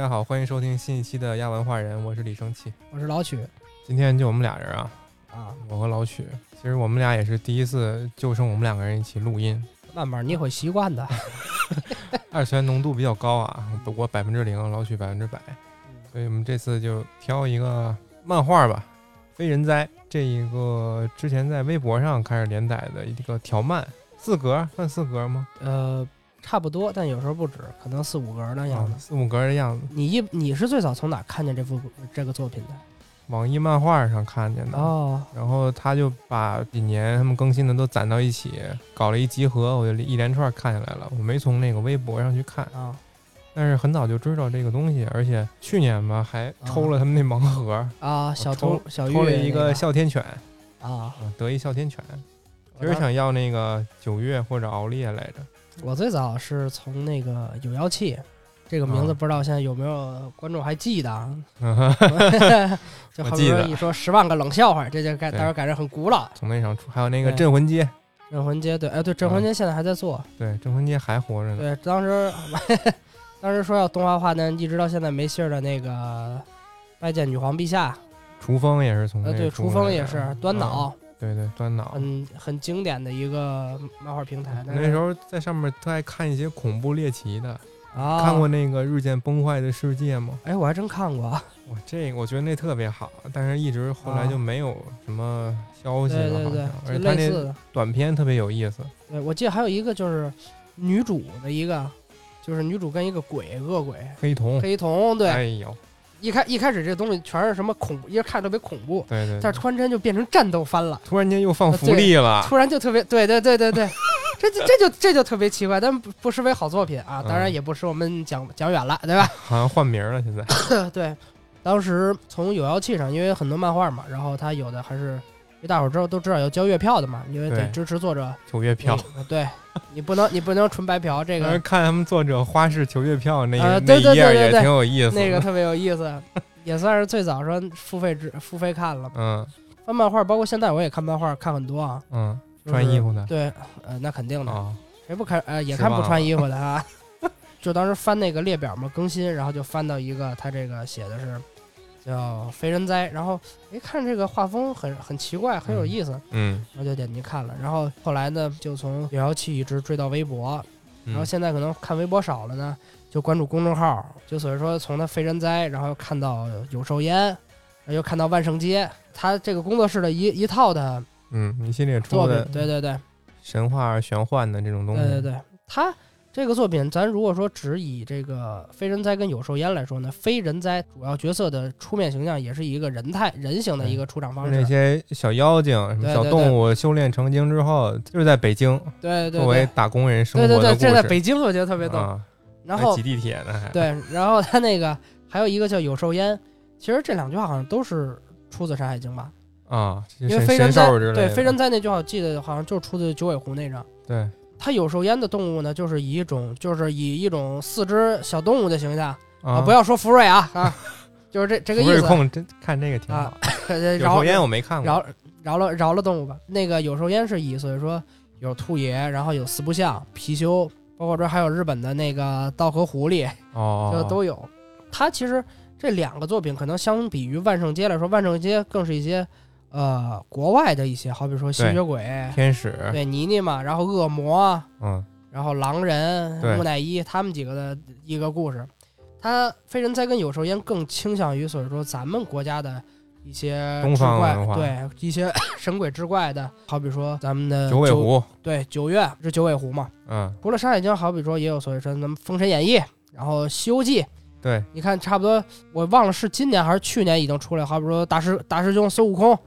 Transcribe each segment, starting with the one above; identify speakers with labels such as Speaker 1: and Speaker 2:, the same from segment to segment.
Speaker 1: 大家好，欢迎收听新一期的亚文化人，我是李生气。
Speaker 2: 我是老曲
Speaker 1: 今天就我们俩人啊，
Speaker 2: 啊，
Speaker 1: 我和老曲。其实我们俩也是第一次，就剩我们两个人一起录音。
Speaker 2: 慢慢你会习惯的。
Speaker 1: 二次元浓度比较高啊，我百分之零，老曲百分之百。所以我们这次就挑一个漫画吧，《非人哉》这一个之前在微博上开始连载的一个条漫，四格算四格吗？
Speaker 2: 呃，差不多，但有时候不止，可能四五格的样子。
Speaker 1: 啊，四五格的样子。
Speaker 2: 你一你是最早从哪看见这幅这个作品的？
Speaker 1: 网易漫画上看见的。
Speaker 2: 哦，
Speaker 1: 然后他就把几年他们更新的都攒到一起，搞了一集合，我就一连串看下来了。我没从那个微博上去看，
Speaker 2: 啊，
Speaker 1: 但是很早就知道这个东西，而且去年吧还抽了他们那盲盒，
Speaker 2: 啊，小
Speaker 1: 抽
Speaker 2: 偷小玉
Speaker 1: 抽了一
Speaker 2: 个
Speaker 1: 个哮天犬，
Speaker 2: 啊，
Speaker 1: 啊，德意哮天犬。其实想要那个九月或者熬烈来着，
Speaker 2: 我最早是从那个有妖气这个名字，
Speaker 1: 啊
Speaker 2: 不知道现在有没有观众还记得啊？就好比说
Speaker 1: 我记得
Speaker 2: 一说十万个冷笑话，这就感当时感觉很古老。
Speaker 1: 从那上出，还有那个镇魂街，
Speaker 2: 镇魂街对，哎对，镇魂街现在还在做。
Speaker 1: 对，镇魂街还活着呢。
Speaker 2: 对，当时 当时说要动画化，但一直到现在没信儿的那个拜见女皇陛下，
Speaker 1: 厨风也是从
Speaker 2: 呃，对，厨风也是端
Speaker 1: 嗯
Speaker 2: 脑，
Speaker 1: 对对，端脑。
Speaker 2: 很很经典的一个漫画平台。
Speaker 1: 那时候在上面特爱看一些恐怖猎奇的，
Speaker 2: 啊，
Speaker 1: 看过？那个《日渐崩坏的世界》吗？
Speaker 2: 哎，我还真看过。
Speaker 1: 哇，这个我觉得那特别好，但是一直后来就没有什么消息了，
Speaker 2: 对对对
Speaker 1: 好像，，而且他那
Speaker 2: 类似的。
Speaker 1: 短片特别有意思。
Speaker 2: 对，我记得还有一个就是女主的一个，就是女主跟一个鬼恶鬼
Speaker 1: 黑瞳，
Speaker 2: 黑瞳。对，
Speaker 1: 哎呦，
Speaker 2: 一开一开始这东西全是什么恐怖，一看特别恐怖，
Speaker 1: 对对，
Speaker 2: 但是突然间就变成战斗番了。
Speaker 1: 突然间又放福利了，
Speaker 2: 突然就特别对对对对对，这这 这就这就特别奇怪，但不不失为好作品啊，当然
Speaker 1: 嗯
Speaker 2: 也不是我们讲讲远了，对吧？
Speaker 1: 好像换名了，现在。
Speaker 2: 对，当时从有妖气上，因为很多漫画嘛，然后它有的还是，因为大伙儿知道都知道要交月票的嘛，因为得
Speaker 1: 对
Speaker 2: 支持作者
Speaker 1: 求月票，
Speaker 2: 你对你不能你不能纯白嫖，这
Speaker 1: 当时
Speaker 2: 个
Speaker 1: 看他们作者花式求月票那
Speaker 2: 啊
Speaker 1: 个那
Speaker 2: 对对
Speaker 1: 一页也
Speaker 2: 对对对
Speaker 1: 挺有意思的。
Speaker 2: 那个特别有意思，也算是最早说付费制付费看了。
Speaker 1: 嗯
Speaker 2: 翻漫画，包括现在我也看漫画，看很多啊。
Speaker 1: 嗯，
Speaker 2: 就是
Speaker 1: 穿衣服的
Speaker 2: 对，呃，那肯定的，
Speaker 1: 啊，
Speaker 2: 谁不看？呃，也看不穿衣服的 啊。就当时翻那个列表嘛，更新，然后就翻到一个，他这个写的是叫《非人哉》，然后一看这个画风很很奇怪，很有意思，
Speaker 1: 嗯，
Speaker 2: 然后就点进看了。然后后来呢，就从有妖气一直追到微博，然后
Speaker 1: 嗯
Speaker 2: 现在可能看微博少了呢，就关注公众号，就所以说从他《非人哉》，然后又看到有寿烟，又看到万圣街，他这个工作室的一一套的
Speaker 1: 嗯，一系列出的，
Speaker 2: 对对对。
Speaker 1: 神话玄幻的这种东西，
Speaker 2: 对对对，他这个作品，咱如果说只以这个非人哉跟有兽焉来说呢，非人哉主要角色的出面形象也是一个人态人形的一个出场方式
Speaker 1: 那
Speaker 2: 式。
Speaker 1: 些小妖精、什么小
Speaker 2: 对对
Speaker 1: 动物修炼成精之后，就是在北京
Speaker 2: 对对
Speaker 1: 作为打工人生
Speaker 2: 对对对，
Speaker 1: 活的故事。
Speaker 2: 这在北京我觉得特别逗。
Speaker 1: 啊，
Speaker 2: 然后
Speaker 1: 还挤地铁呢，还
Speaker 2: 对，然后他那个还有一个叫有兽焉，其实这两句话好像都是出自《山海经》吧？
Speaker 1: 啊，因
Speaker 2: 因为非人哉对非人哉那句话，我记得好像就是出自九尾狐那张。
Speaker 1: 对
Speaker 2: 它有寿烟的动物呢，就是以一种就是以一种四只小动物的形象啊，
Speaker 1: 啊，
Speaker 2: 不要说福瑞啊 啊，就是这这个意思
Speaker 1: 福瑞控真看这个挺好
Speaker 2: 啊。有
Speaker 1: 有抽烟我没看过，
Speaker 2: 饶饶了饶了动物吧。那个有寿烟是以所以说有兔爷，然后有四不像、貔貅，包括这还有日本的那个道和狐狸，
Speaker 1: 哦，
Speaker 2: 这都有。它其实这两个作品可能相比于万圣街来说，万圣街更是一些呃国外的一些，好比说吸血鬼，
Speaker 1: 天使，
Speaker 2: 对妮妮嘛，然后恶魔，
Speaker 1: 嗯。
Speaker 2: 然后狼人、木乃伊他们几个的一个故事。他非人哉跟有兽烟更倾向于，所以说咱们国家的一些
Speaker 1: 东
Speaker 2: 志怪
Speaker 1: 方文化。
Speaker 2: 对一些神鬼之怪的，好比说咱们的
Speaker 1: 九尾，狐，
Speaker 2: 对九月是九尾狐嘛。
Speaker 1: 嗯，
Speaker 2: 除了《山海经》，好比说也有所谓说咱们《封神演义》，然后《西游记》，
Speaker 1: 对，
Speaker 2: 你看差不多，我忘了是今年还是去年已经出来，好比说大师大师兄孙悟空，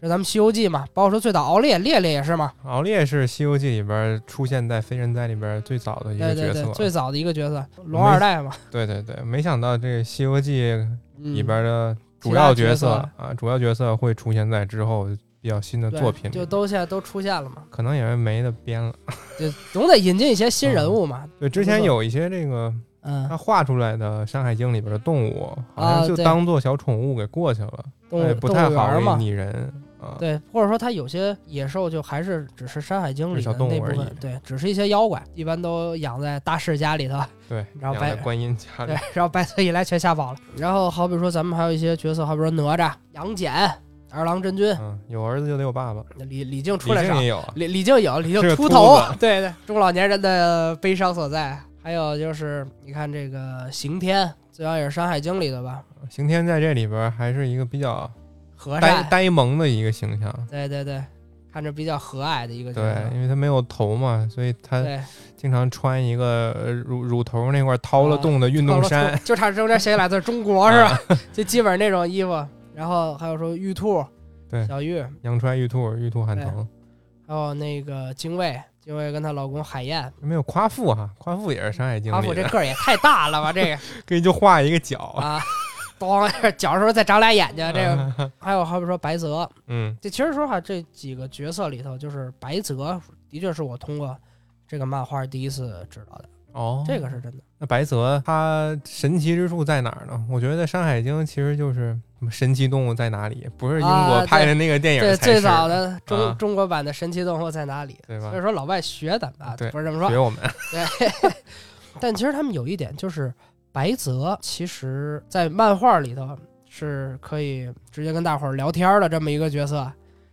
Speaker 2: 这咱们《西游记》嘛，包括说最早敖烈，烈烈也是嘛，
Speaker 1: 敖烈是《西游记》里边出现在《非人哉》里边最早的一
Speaker 2: 对对对，
Speaker 1: 个角色，
Speaker 2: 最早的一个角色，龙二代嘛，
Speaker 1: 对对对，没想到这个《西游记》
Speaker 2: 嗯
Speaker 1: 里边的主要角
Speaker 2: 角色
Speaker 1: 啊，主要角色会出现在之后比较新的作品里，
Speaker 2: 就都现在都出现了嘛，
Speaker 1: 可能也是没得编了。
Speaker 2: 就总得引进一些新人物嘛。
Speaker 1: 对，之前有一些这个
Speaker 2: 嗯
Speaker 1: 他画出来的《山海经》里边的动物，好
Speaker 2: 啊
Speaker 1: 像就当做小宠物给过去了。
Speaker 2: 动物动
Speaker 1: 哎不太
Speaker 2: 物园儿嘛，
Speaker 1: 好拟人啊。
Speaker 2: 对，或者说它有些野兽就还是只是《山海经》里那部分对，只是一些妖怪，一般都养在大士家里头，
Speaker 1: 对，
Speaker 2: 然后白
Speaker 1: 观音家里
Speaker 2: 对，，然后白泽一来全吓跑了。然后好比说咱们还有一些角色，好比说哪吒、杨戬、二郎真君，
Speaker 1: 嗯，有儿子就得有爸爸，
Speaker 2: 李李靖出来上，李李靖有，李 靖
Speaker 1: 秃
Speaker 2: 秃头，对对，中老年人的悲伤所在。还有就是你看这个刑天，最早也是《山海经》里的吧，
Speaker 1: 刑天在这里边还是一个比较
Speaker 2: 和
Speaker 1: 呆
Speaker 2: 善，
Speaker 1: 呆萌的一个形象。
Speaker 2: 对对对，看着比较和蔼的一个形象。
Speaker 1: 对，
Speaker 2: 色。
Speaker 1: 因为他没有头嘛，所以他
Speaker 2: 对，
Speaker 1: 经常穿一个呃乳乳头那块掏了洞的运动衫，
Speaker 2: 就差中间写起来字“中国”是吧？就基本上那种衣服。然后还有说玉兔，
Speaker 1: 对。
Speaker 2: 小玉，
Speaker 1: 阳川玉兔，玉兔喊疼，
Speaker 2: 还有那个精卫，精卫跟她老公海燕，
Speaker 1: 没有夸父哈，夸父也是《山海经
Speaker 2: 夸》父这个儿也太大了吧？这个。
Speaker 1: 给你就画一个角，
Speaker 2: 啊，咣，脚时候再长俩眼睛，这个还有好比说白泽，
Speaker 1: 嗯，
Speaker 2: 这其实说实话，这几个角色里头，就是白泽的确是我通过这个漫画第一次知道的，
Speaker 1: 哦，
Speaker 2: 这个是真的。
Speaker 1: 那白泽他神奇之处在哪儿呢？我觉得《山海经》其实就是什么神奇动物在哪里，不是英国
Speaker 2: 啊
Speaker 1: 拍的那个电影
Speaker 2: 对，最早的中、
Speaker 1: 啊
Speaker 2: 中国版的神奇动物在哪里？
Speaker 1: 对吧
Speaker 2: 所以？说老外学咱们啊，
Speaker 1: 对
Speaker 2: 不是这么说
Speaker 1: 学。我们，
Speaker 2: 对，但其实他们有一点就是，白泽其实在漫画里头是可以直接跟大伙儿聊天的这么一个角色，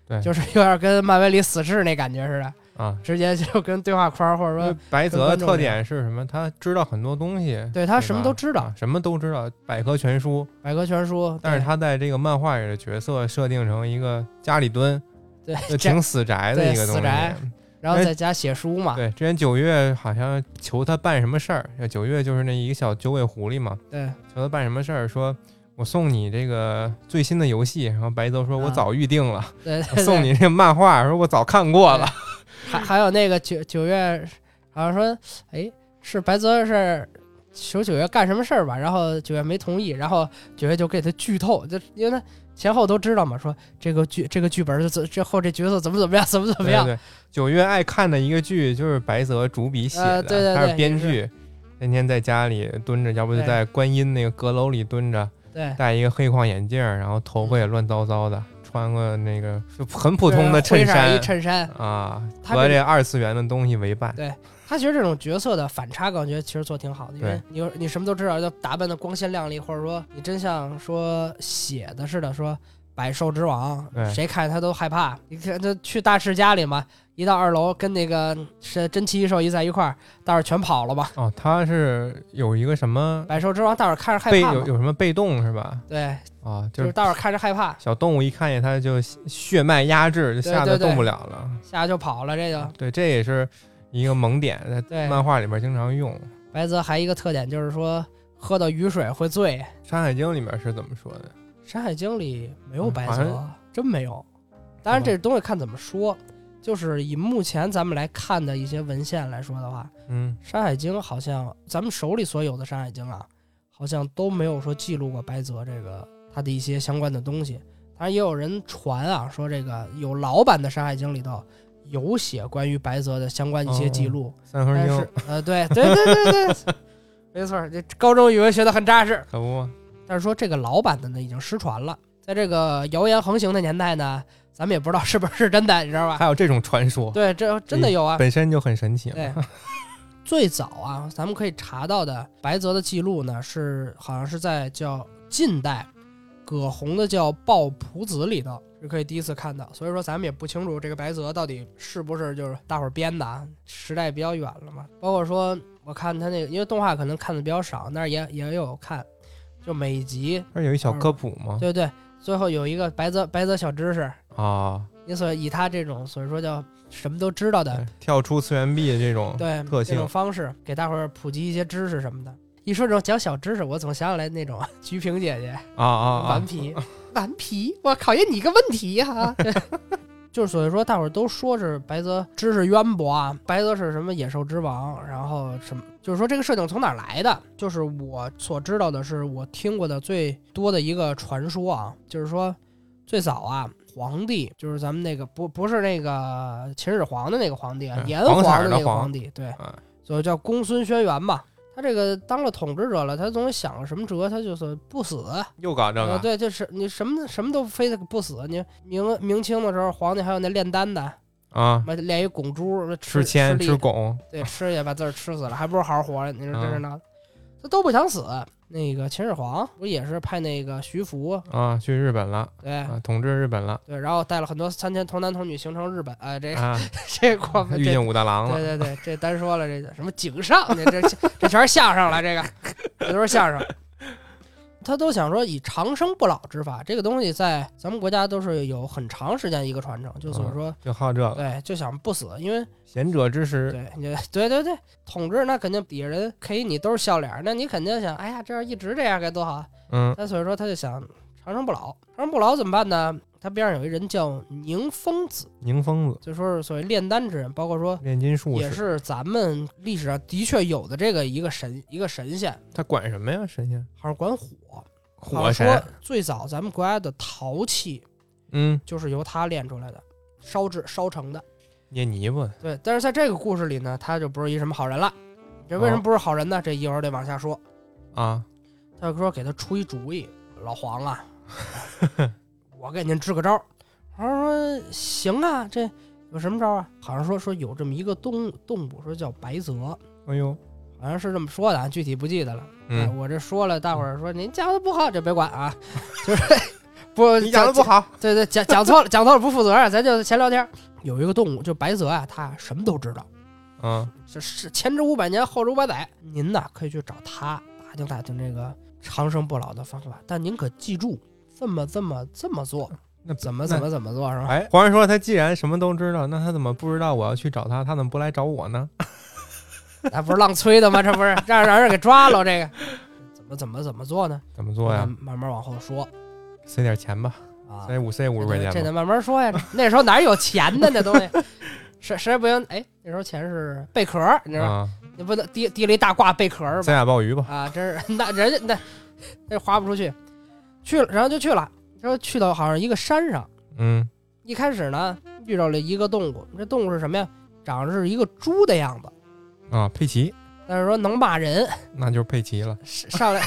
Speaker 1: 对
Speaker 2: 就是有点跟漫威里死侍那感觉似的，
Speaker 1: 啊。
Speaker 2: 直接就跟对话框或者说
Speaker 1: 白泽特点是什么？他知道很多东西，
Speaker 2: 对他什么都知道
Speaker 1: 啊，什么都知道，百科全书。
Speaker 2: 百科全书，
Speaker 1: 但是他在这个漫画里的角色设定成一个家里蹲，
Speaker 2: 对
Speaker 1: 就挺死宅的一个东西。
Speaker 2: 死宅然后在家写书嘛，
Speaker 1: 对，之前九月好像求他办什么事儿，九月就是那一个小九尾狐狸嘛，
Speaker 2: 对
Speaker 1: 求他办什么事儿，说我送你这个最新的游戏，然后白泽说我
Speaker 2: 啊
Speaker 1: 早预定了，
Speaker 2: 对对，
Speaker 1: 送你这个漫画，说我早看过了，
Speaker 2: 还还有那个九九月，好像说，哎，是白泽是求九月干什么事儿吧？然后九月没同意，然后九月就给他剧透，就因为他前后都知道嘛，说这个剧这个剧本是之后这角色怎么怎么样，怎么怎么样。
Speaker 1: 对对，九月爱看的一个剧就是白泽主笔写的，
Speaker 2: 呃对对
Speaker 1: 他是编剧，天天在家里蹲着，要不就在观音那个阁楼里蹲着，
Speaker 2: 对，
Speaker 1: 戴一个黑框眼镜儿，然后头发也乱糟糟的，穿个那个就很普通的衬衫
Speaker 2: 一衬衫。
Speaker 1: 啊，
Speaker 2: 他
Speaker 1: 和这二次元的东西为伴。
Speaker 2: 对他其实这种角色的反差感，我觉得其实做挺好的，因为你你什么都知道，就打扮的光鲜亮丽，或者说你真像说写的似的，说百兽之王，谁看他都害怕。你看他去大赤家里嘛，一到二楼跟那个是真奇异兽一在一块儿，大伙儿全跑了吧。
Speaker 1: 哦，他是有一个什么
Speaker 2: 百兽之王，大伙儿看着害
Speaker 1: 被
Speaker 2: 怕。
Speaker 1: 有有什么被动是吧？
Speaker 2: 对，
Speaker 1: 啊，
Speaker 2: 就是大伙儿看着害怕，
Speaker 1: 小动物一看见它就血脉压制，就吓得动不了了。
Speaker 2: 吓得就跑了。这就
Speaker 1: 对，这也是一个萌点，在漫画里边经常用。
Speaker 2: 白泽还一个特点就是说，喝到雨水会醉。
Speaker 1: 《山海经》里面是怎么说的？
Speaker 2: 《山海经》里没有白泽，
Speaker 1: 嗯
Speaker 2: 真没有。当然，这东西看怎么说。就是以目前咱们来看的一些文献来说的话，
Speaker 1: 嗯，《
Speaker 2: 山海经》好像咱们手里所有的《山海经》啊，好像都没有说记录过白泽这个他的一些相关的东西。当然，也有人传啊，说这个有老版的《山海经》里头有写关于白泽的相关一些记录，
Speaker 1: 三分经
Speaker 2: 但是呃，对对对对对，没错，这高中语文学的很扎实。
Speaker 1: 可不，
Speaker 2: 但是说这个老版的呢已经失传了，在这个谣言横行的年代呢，咱们也不知道是不是真的，你知道吧？
Speaker 1: 还有这种传说，
Speaker 2: 对，这真的有啊。
Speaker 1: 本身就很神奇。
Speaker 2: 对，最早啊，咱们可以查到的白泽的记录呢，是好像是在叫近代葛洪的叫《抱朴子》里头是可以第一次看到。所以说，咱们也不清楚这个白泽到底是不是就是大伙儿编的，啊，时代比较远了嘛。包括说，我看他那个，因为动画可能看的比较少，但是也也有看，就每一集
Speaker 1: 不是有一小科普吗？
Speaker 2: 对对，最后有一个白泽白泽小知识，
Speaker 1: 啊，
Speaker 2: 你所以他这种所以说叫什么都知道的，
Speaker 1: 跳出次元壁的这种
Speaker 2: 对
Speaker 1: 特性
Speaker 2: 这种方式，给大伙儿普及一些知识什么的。一说这种讲小知识，我总想起来那种 菊萍姐姐
Speaker 1: 啊啊啊
Speaker 2: 顽！皮，顽皮，我考验你一个问题哈、就是所以说，大伙儿都说是白泽知识渊博啊，白泽是什么野兽之王，然后什么，就是说这个设定从哪儿来的？就是我所知道的是，我听过的最多的一个传说啊，就是说最早啊，皇帝就是咱们那个不不是那个秦始皇的那个皇帝啊，
Speaker 1: 嗯
Speaker 2: 炎
Speaker 1: 黄
Speaker 2: 的那个
Speaker 1: 皇
Speaker 2: 皇帝，对
Speaker 1: 啊，
Speaker 2: 所以叫公孙轩辕嘛。他这个当了统治者了，他总想个什么辙，他就是不死。
Speaker 1: 又搞这个，
Speaker 2: 啊对，就是你什么什么都非得不死。你明明清的时候，皇帝还有那炼丹的，
Speaker 1: 啊，
Speaker 2: 妈炼一拱珠，
Speaker 1: 吃铅
Speaker 2: 吃
Speaker 1: 吃汞，
Speaker 2: 对，吃也把自个儿吃死了，还不如好好活着。你说这是
Speaker 1: 嗯
Speaker 2: 闹的，他都不想死。那个秦始皇不也是派那个徐福，
Speaker 1: 啊，去日本了
Speaker 2: 对
Speaker 1: 啊，统治日本了
Speaker 2: 对，然后带了很多三千童男童女形成日本，哎，这
Speaker 1: 啊，
Speaker 2: 这过
Speaker 1: 遇见武大郎了，
Speaker 2: 对对对，这单说了，这个什么井上，这这这全是相声了，这个这都是相声。他都想说以长生不老之法，这个东西在咱们国家都是有很长时间一个传承，就所以说，
Speaker 1: 就好这个
Speaker 2: 对，就想不死，因为
Speaker 1: 贤者之石，
Speaker 2: 对，你对对对，统治那肯定底下人给你都是笑脸儿，那你肯定想，哎呀，这样一直这样该多好啊。
Speaker 1: 嗯
Speaker 2: 那所以说他就想长生不老，长生不老怎么办呢？他边上有一人叫宁疯子，
Speaker 1: 宁疯子
Speaker 2: 就说是所谓炼丹之人，包括说
Speaker 1: 炼金术士，
Speaker 2: 也是咱们历史上的确有的这个一个神一个神仙，
Speaker 1: 他管什么呀？神仙，
Speaker 2: 好像管火。
Speaker 1: 火
Speaker 2: 说
Speaker 1: 神，
Speaker 2: 最早咱们国家的陶器
Speaker 1: 嗯，
Speaker 2: 就是由他炼出来的，烧制烧成的。
Speaker 1: 捏泥巴，
Speaker 2: 对，但是在这个故事里呢，他就不是一什么好人了。这为什么不是好人呢？这一会儿得往下说。
Speaker 1: 啊，
Speaker 2: 他就说给他出一主意，老黄啊，我给您支个招儿。黄说行啊，这有什么招儿啊？好像说说有这么一个动动物，说叫白泽，
Speaker 1: 哎呦，
Speaker 2: 好像是这么说的，啊，具体不记得了。哎
Speaker 1: 嗯，
Speaker 2: 我这说了，大伙儿说您讲的不好，这别管啊，就是不
Speaker 1: 你讲的不，好，
Speaker 2: 对对，讲讲错了，讲错了不负责任，咱就闲聊天儿。有一个动物，就白泽啊，他什么都知道，
Speaker 1: 嗯，
Speaker 2: 是是前知五百年，后知五百载。您呢可以去找他打听打听这个长生不老的方法，但您可记住，这么这么这么做，
Speaker 1: 那
Speaker 2: 怎么怎么怎么做是吧？
Speaker 1: 哎，皇上说他既然什么都知道，那他怎么不知道我要去找他？他怎么不来找我呢？
Speaker 2: 那不是浪催的吗？这不是让让人给抓了这个？怎么怎么怎么做呢？
Speaker 1: 怎么做呀？
Speaker 2: 慢慢慢往后说
Speaker 1: 塞点钱吧，
Speaker 2: 啊。
Speaker 1: 塞五塞五十块钱吧。
Speaker 2: 这得慢慢说呀。那时候哪有钱呢？那东西，实实在不行，哎，那时候钱是贝壳，你知道吗？
Speaker 1: 啊，
Speaker 2: 你不能提提了一大挂贝壳儿吧？
Speaker 1: 塞俩鲍鱼吧。
Speaker 2: 啊，真是那人家那那花不出去，去了，然后就去了，说去到好像一个山上，
Speaker 1: 嗯，
Speaker 2: 一开始呢遇到了一个动物，这动物是什么呀？长得是一个猪的样子，
Speaker 1: 啊，佩奇，
Speaker 2: 但是说能骂人，
Speaker 1: 那就是佩奇了，
Speaker 2: 上来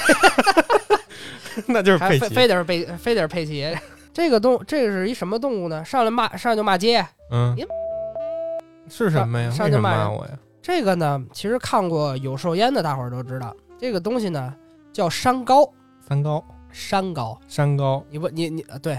Speaker 1: 那就是佩奇。
Speaker 2: 非得是佩非得是佩奇。这个动这个是一什么动物呢？上来骂上来就骂街。
Speaker 1: 嗯
Speaker 2: 您，
Speaker 1: 是什么呀？
Speaker 2: 上
Speaker 1: 为什么
Speaker 2: 上就骂
Speaker 1: 骂我呀？
Speaker 2: 这个呢，其实看过有兽烟的大伙儿都知道，这个东西呢叫山高，
Speaker 1: 三高，
Speaker 2: 山高。
Speaker 1: 山高，
Speaker 2: 你不你你呃对，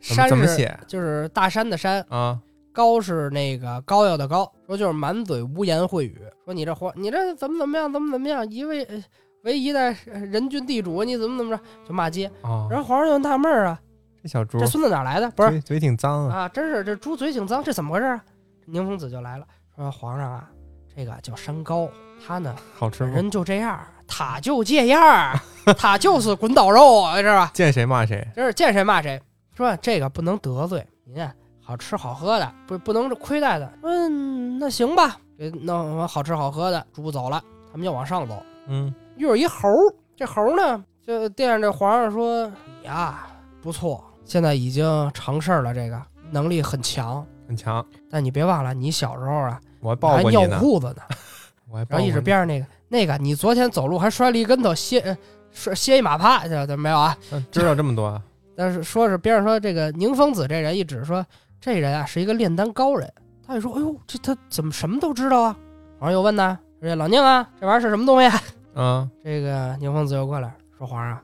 Speaker 1: 怎么
Speaker 2: 山是
Speaker 1: 怎么写
Speaker 2: 就是大山的山，
Speaker 1: 啊？
Speaker 2: 高是那个膏药的膏，说就是满嘴污言秽语，说你这皇你这怎么怎么样怎么怎么样，一位呃唯一的人君地主，你怎么怎么着就骂街。
Speaker 1: 啊，
Speaker 2: 然后皇上就纳闷儿啊，
Speaker 1: 这小猪
Speaker 2: 这孙子哪来的？不是
Speaker 1: 嘴嘴挺脏啊。
Speaker 2: 啊，真是这猪嘴挺脏，这怎么回事啊？宁风子就来了，说皇上啊，这个叫山膏，他呢
Speaker 1: 好吃吗？
Speaker 2: 人就这样，他就这样，他就是滚刀肉，知道吧？
Speaker 1: 见谁骂谁。
Speaker 2: 真是见谁骂谁。说这个不能得罪您啊，好吃好喝的，不不能亏待的。嗯，那行吧，给弄完好吃好喝的，猪走了，他们就往上走，
Speaker 1: 嗯，
Speaker 2: 遇有一猴儿，这猴儿呢就惦着这皇上说你呀不错，现在已经成事儿了，这个能力很强。
Speaker 1: 很强，
Speaker 2: 但你别忘了，你小时候啊
Speaker 1: 我还
Speaker 2: 尿
Speaker 1: 抱过你呢，
Speaker 2: 裤子呢，
Speaker 1: 我还抱
Speaker 2: 然后一直边上那个那个，你昨天走路还摔了一跟头，歇呃摔歇一马趴，这这没有啊？
Speaker 1: 嗯知道这么多啊？
Speaker 2: 但是说是边上说这个宁疯子这人一指说这人啊是一个炼丹高人，他就说哎呦这他怎么什么都知道啊？皇上又问呢，说这老宁啊这玩意儿是什么东西啊？
Speaker 1: 嗯，
Speaker 2: 这个宁疯子又过来说皇上，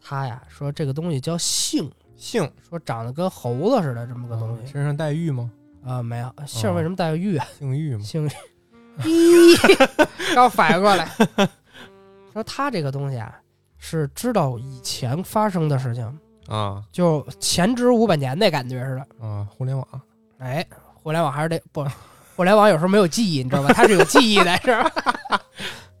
Speaker 2: 他呀说这个东西叫杏，
Speaker 1: 杏
Speaker 2: 说长得跟猴子似的这么个东西
Speaker 1: 身上带玉吗？
Speaker 2: 啊、没有姓为什么带个玉啊？
Speaker 1: 姓玉吗？
Speaker 2: 姓玉，刚反应过来，说他这个东西啊是知道以前发生的事情，
Speaker 1: 啊
Speaker 2: 就前知五百年那感觉似的。
Speaker 1: 啊，互联网
Speaker 2: 哎，互联网还是得不，互联网有时候没有记忆，你知道吧？它是有记忆的，是吧？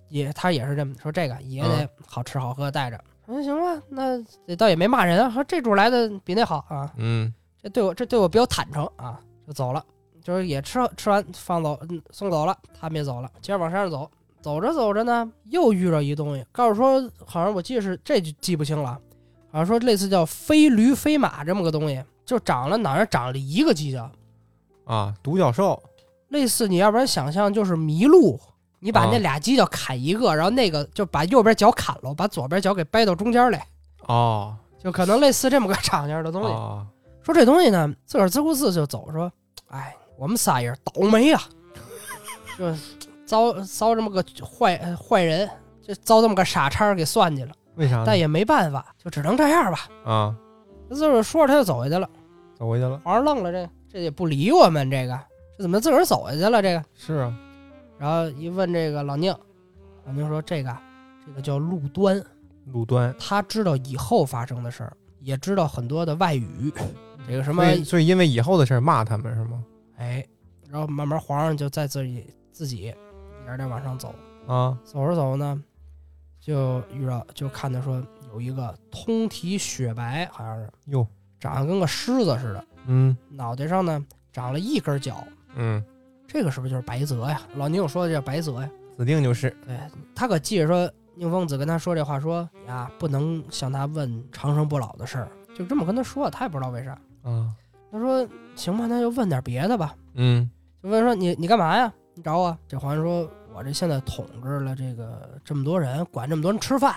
Speaker 2: 也他也是这么说，这个也得好吃好喝带着。那行吧，那这倒也没骂人啊，说这主来的比那好啊，
Speaker 1: 嗯
Speaker 2: 这对我这对我比较坦诚啊，就走了，就是也吃吃完放走，嗯，送走了，他们也走了，接着往山上走，走着走着呢，又遇着一东西，告诉说好像我记得是这就记不清了，好像说类似叫飞驴飞马这么个东西，就长了脑上长了一个犄角，
Speaker 1: 啊，独角兽
Speaker 2: 类似你要不然想象就是麋鹿你把那
Speaker 1: 啊
Speaker 2: 俩犄角砍一个，然后那个就把右边脚砍了，把左边脚给掰到中间来，
Speaker 1: 哦
Speaker 2: 就可能类似这么个 场景的东西。
Speaker 1: 哦，
Speaker 2: 说这东西呢，自个儿自顾自就走，说，哎，我们仨人倒霉啊、就遭遭这么个坏呃坏人，就遭这么个傻叉给算计了，
Speaker 1: 为啥？
Speaker 2: 但也没办法，就只能这样吧。
Speaker 1: 啊，
Speaker 2: 自个儿说着他就走下去了，
Speaker 1: 走回去了。
Speaker 2: 皇上愣了，这这也不理我们，这个这怎么自个儿走下去了？这个，
Speaker 1: 是啊，
Speaker 2: 然后一问这个老宁，老宁说这个啊这个叫陆端，
Speaker 1: 路端。
Speaker 2: 他知道以后发生的事儿，也知道很多的外语，这个什么
Speaker 1: 所以，所以因为以后的事儿骂他们是吗？
Speaker 2: 哎，然后慢慢皇上就在自己自己一点点往上走，
Speaker 1: 啊，
Speaker 2: 走着走呢，就遇到就看到说有一个通体雪白，好像是
Speaker 1: 哟，
Speaker 2: 长得跟个狮子似的，
Speaker 1: 嗯
Speaker 2: 脑袋上呢长了一根角，
Speaker 1: 嗯，
Speaker 2: 这个是不是就是白泽呀？老宁有说的叫白泽呀？
Speaker 1: 指定就是。
Speaker 2: 对他可记着说，宁风子跟他说这话说呀，不能向他问长生不老的事儿，就这么跟他说，他也不知道为啥。
Speaker 1: 啊，
Speaker 2: 他说行吧，那就问点别的吧。
Speaker 1: 嗯
Speaker 2: 就问说你你干嘛呀？你找我？这皇上说，我这现在统治了这个这么多人，管这么多人吃饭，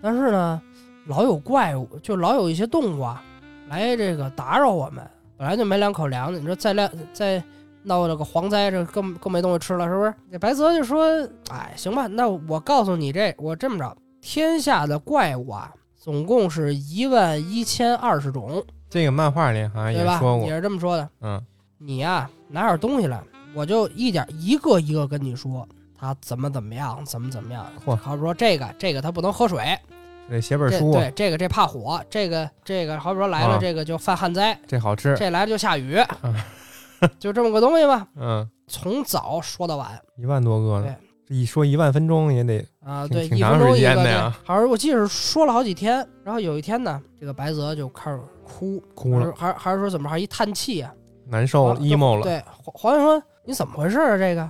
Speaker 2: 但是呢，老有怪物，就老有一些动物啊来这个打扰我们。本来就没两口粮的，你说再两再闹了个蝗灾，这更更没东西吃了，是不是？这白泽就说，哎，行吧，那我告诉你这，我这么着，天下的怪物啊，总共是一万一千二十种，
Speaker 1: 这个漫画里好像
Speaker 2: 对吧？
Speaker 1: 也说过。
Speaker 2: 也。是这么说的。
Speaker 1: 嗯。
Speaker 2: 你呀、拿点东西来，我就一点一个一个跟你说，他怎么怎么样，怎么怎么样。
Speaker 1: 嚯。
Speaker 2: 好比说这个这个他不能喝水，
Speaker 1: 得写本
Speaker 2: 这
Speaker 1: 书啊，
Speaker 2: 对这个这怕火，这个这个好比说来了
Speaker 1: 啊。
Speaker 2: 这个就犯旱灾，
Speaker 1: 这好吃。
Speaker 2: 这来了就下雨，就这么个东西吧。
Speaker 1: 嗯，
Speaker 2: 从早说到晚。
Speaker 1: 一万多个呢一说一万分钟也得
Speaker 2: 啊，对，一分
Speaker 1: 挺长时
Speaker 2: 钟一个。对
Speaker 1: 间的呀
Speaker 2: 好像我记得是说了好几天，然后有一天呢，这个白泽就开始哭，
Speaker 1: 哭了，
Speaker 2: 还是还是说怎么还一叹气啊、
Speaker 1: 难受了，emo 了。
Speaker 2: 对，皇皇上说你怎么回事啊？这个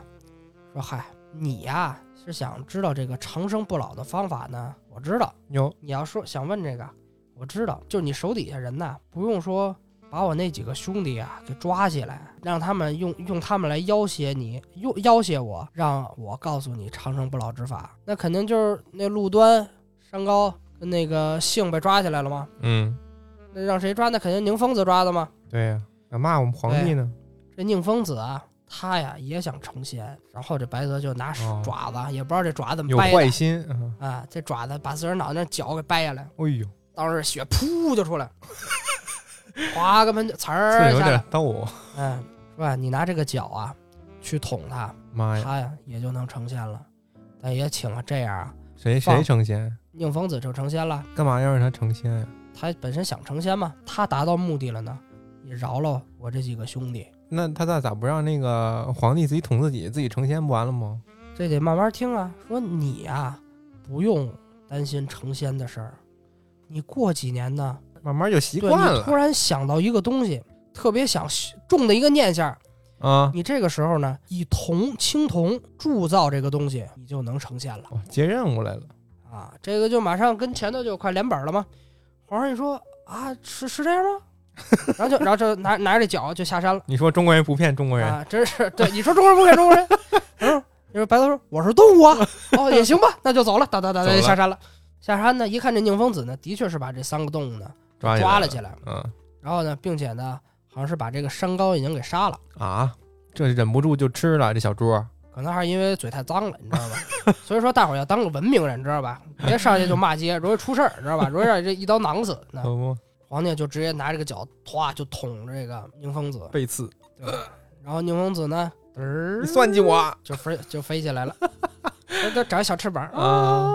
Speaker 2: 说嗨，你呀是想知道这个长生不老的方法呢？我知道，
Speaker 1: 有，
Speaker 2: 你要说想问这个，我知道，就你手底下人呐，不用说把我那几个兄弟啊给抓起来，让他们用用他们来要挟你，用要挟我，让我告诉你长生不老之法，那肯定就是那陆端、山高跟那个姓被抓起来了吗？
Speaker 1: 嗯，
Speaker 2: 那让谁抓？那肯定宁疯子抓的吗？
Speaker 1: 对呀，敢骂我们皇帝呢？
Speaker 2: 这宁疯子啊，他呀也想成仙，然后这白泽就拿
Speaker 1: 哦
Speaker 2: 爪子，也不知道这爪子怎么
Speaker 1: 有
Speaker 2: 掰的
Speaker 1: 坏心。嗯
Speaker 2: 啊，这爪子把自个儿脑袋那角给掰下来，
Speaker 1: 哎呦，
Speaker 2: 当时血噗就出来，哗个门就呲
Speaker 1: 这有点逗。
Speaker 2: 嗯，是吧？你拿这个脚啊去捅他，
Speaker 1: 妈呀，
Speaker 2: 他呀也就能成仙了。但也请了这样啊，
Speaker 1: 谁谁成仙？
Speaker 2: 宁疯子就成仙了。
Speaker 1: 干嘛要让他成仙呀？
Speaker 2: 他本身想成仙嘛，他达到目的了呢，也饶了我这几个兄弟。
Speaker 1: 那他咋咋不让那个皇帝自己捅自己，自己成仙不完了吗？
Speaker 2: 这得慢慢听啊。说你呀、不用担心成仙的事儿，你过几年呢，
Speaker 1: 慢慢就习惯了
Speaker 2: 突然想到一个东西，特别想种的一个念想，
Speaker 1: 啊。
Speaker 2: 你这个时候呢，以铜青铜铸造这个东西，你就能成现了
Speaker 1: 哦接任务来了。
Speaker 2: 啊！这个就马上跟前头就快连本了吗？皇上一说啊，是是这样吗？然后就然后就拿拿着这脚就下山了
Speaker 1: 你说中国人不骗中国人，
Speaker 2: 啊！真是对你说中国人不骗中国人，嗯，你说白头说我是动物啊，哦也行吧，那就走了，哒哒哒哒就下山了。下山呢，一看这宁风子呢，的确是把这三个动物呢
Speaker 1: 抓了
Speaker 2: 抓了起来，
Speaker 1: 嗯
Speaker 2: 然后呢，并且呢，好像是把这个山高已经给杀了。
Speaker 1: 啊，这忍不住就吃了这小猪。
Speaker 2: 可能还是因为嘴太脏了，你知道吧？所以说大伙儿要当个文明人，知道吧？别上去就骂街，容易出事儿，知道吧？容易让你这一刀囊死。那皇帝就直接拿这个脚，唰就捅这个宁风子，
Speaker 1: 背刺，
Speaker 2: 对？然后宁风子呢，嘚儿
Speaker 1: 你算计我
Speaker 2: 就飞就飞起来了，这这长小翅膀
Speaker 1: 啊！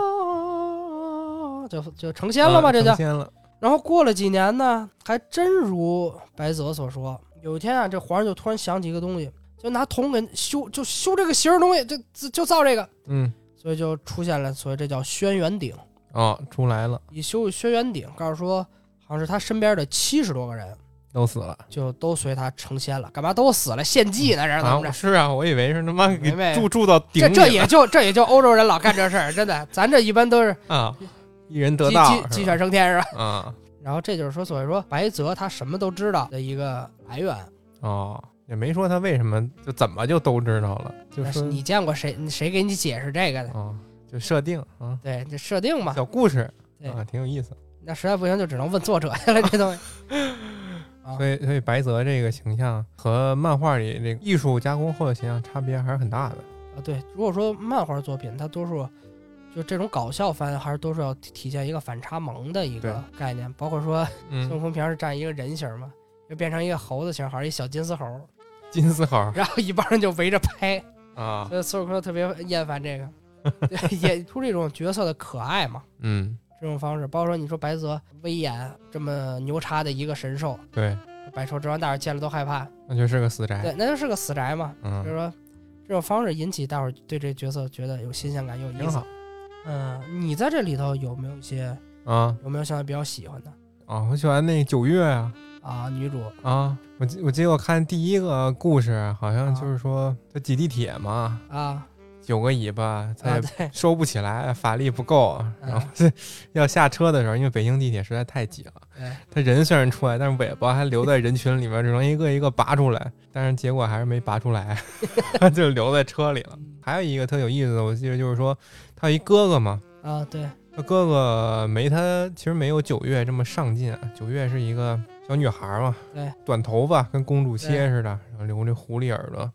Speaker 2: 就就成仙了嘛，这就
Speaker 1: 啊成。仙了。
Speaker 2: 然后过了几年呢，还真如白泽所说，有一天啊，这皇上就突然想起一个东西，就拿铜给修，就修这个形儿东西，就就就造这个，
Speaker 1: 嗯，
Speaker 2: 所以就出现了，所以这叫轩辕鼎。
Speaker 1: 哦，出来了，
Speaker 2: 一修轩辕鼎，告诉说好像是他身边的七十多个人，
Speaker 1: 都死了。
Speaker 2: 就都随他成仙了。干嘛都死了？献祭呢？这是怎么着
Speaker 1: 啊，？是啊，我以为是他妈给
Speaker 2: 没没
Speaker 1: 住住到顶
Speaker 2: 这这也就这也就欧洲人老干这事儿，真的，咱这一般都是
Speaker 1: 啊，一人得道
Speaker 2: 鸡鸡犬升天是吧？
Speaker 1: 啊
Speaker 2: 然后这就是说，所谓说白泽他什么都知道的一个来源。
Speaker 1: 哦，也没说他为什么就怎么就都知道了，就
Speaker 2: 是你见过谁谁给你解释这个的？
Speaker 1: 啊，就设定啊，
Speaker 2: 对，就设定嘛。
Speaker 1: 小故事
Speaker 2: 对
Speaker 1: 啊，挺有意思。
Speaker 2: 那实在不行就只能问作者去了，这东西。啊
Speaker 1: 所以所以白泽这个形象和漫画里那个艺术加工后的形象差别还是很大的。
Speaker 2: 啊，对，如果说漫画作品，它多数就这种搞笑番，还是都是要体体现一个反差萌的一个概念，包括说孙悟
Speaker 1: 嗯，
Speaker 2: 空平时是占一个人形嘛，就变成一个猴子形，好像一小金丝猴，
Speaker 1: 金丝猴
Speaker 2: 然后一帮人就围着拍，
Speaker 1: 啊，
Speaker 2: 所以孙悟空特别厌烦这个，对演出这种角色的可爱嘛。
Speaker 1: 嗯，
Speaker 2: 这种方式，包括说你说白泽威严这么牛叉的一个神兽，
Speaker 1: 对，
Speaker 2: 百兽之王大伙儿见了都害怕，
Speaker 1: 那就是个死宅。
Speaker 2: 对，那就是个死宅嘛。就是
Speaker 1: 嗯，
Speaker 2: 说这种方式引起大伙儿对这角色觉得有新鲜感，有意思。嗯，你在这里头有没有一些
Speaker 1: 啊。
Speaker 2: 有没有现在比较喜欢的？
Speaker 1: 啊，我喜欢那九月啊。
Speaker 2: 啊女主。
Speaker 1: 啊，我记我记得我看第一个故事，好像就是说他挤地铁嘛，
Speaker 2: 啊
Speaker 1: 九个尾巴，他
Speaker 2: 啊
Speaker 1: 也收不起来，法力不够，
Speaker 2: 嗯。
Speaker 1: 然后要下车的时候，因为北京地铁实在太挤了，
Speaker 2: 对
Speaker 1: 他人虽然出来，但是尾巴还留在人群里面，只能一个一个拔出来，但是结果还是没拔出来，就留在车里了。
Speaker 2: 嗯。
Speaker 1: 还有一个特有意思的，我记得就是说他有一哥哥嘛，
Speaker 2: 啊对。
Speaker 1: 他哥哥没他其实没有九月这么上进啊，九月是一个小女孩嘛，
Speaker 2: 对，
Speaker 1: 短头发跟公主切似的，然后留着狐狸耳朵。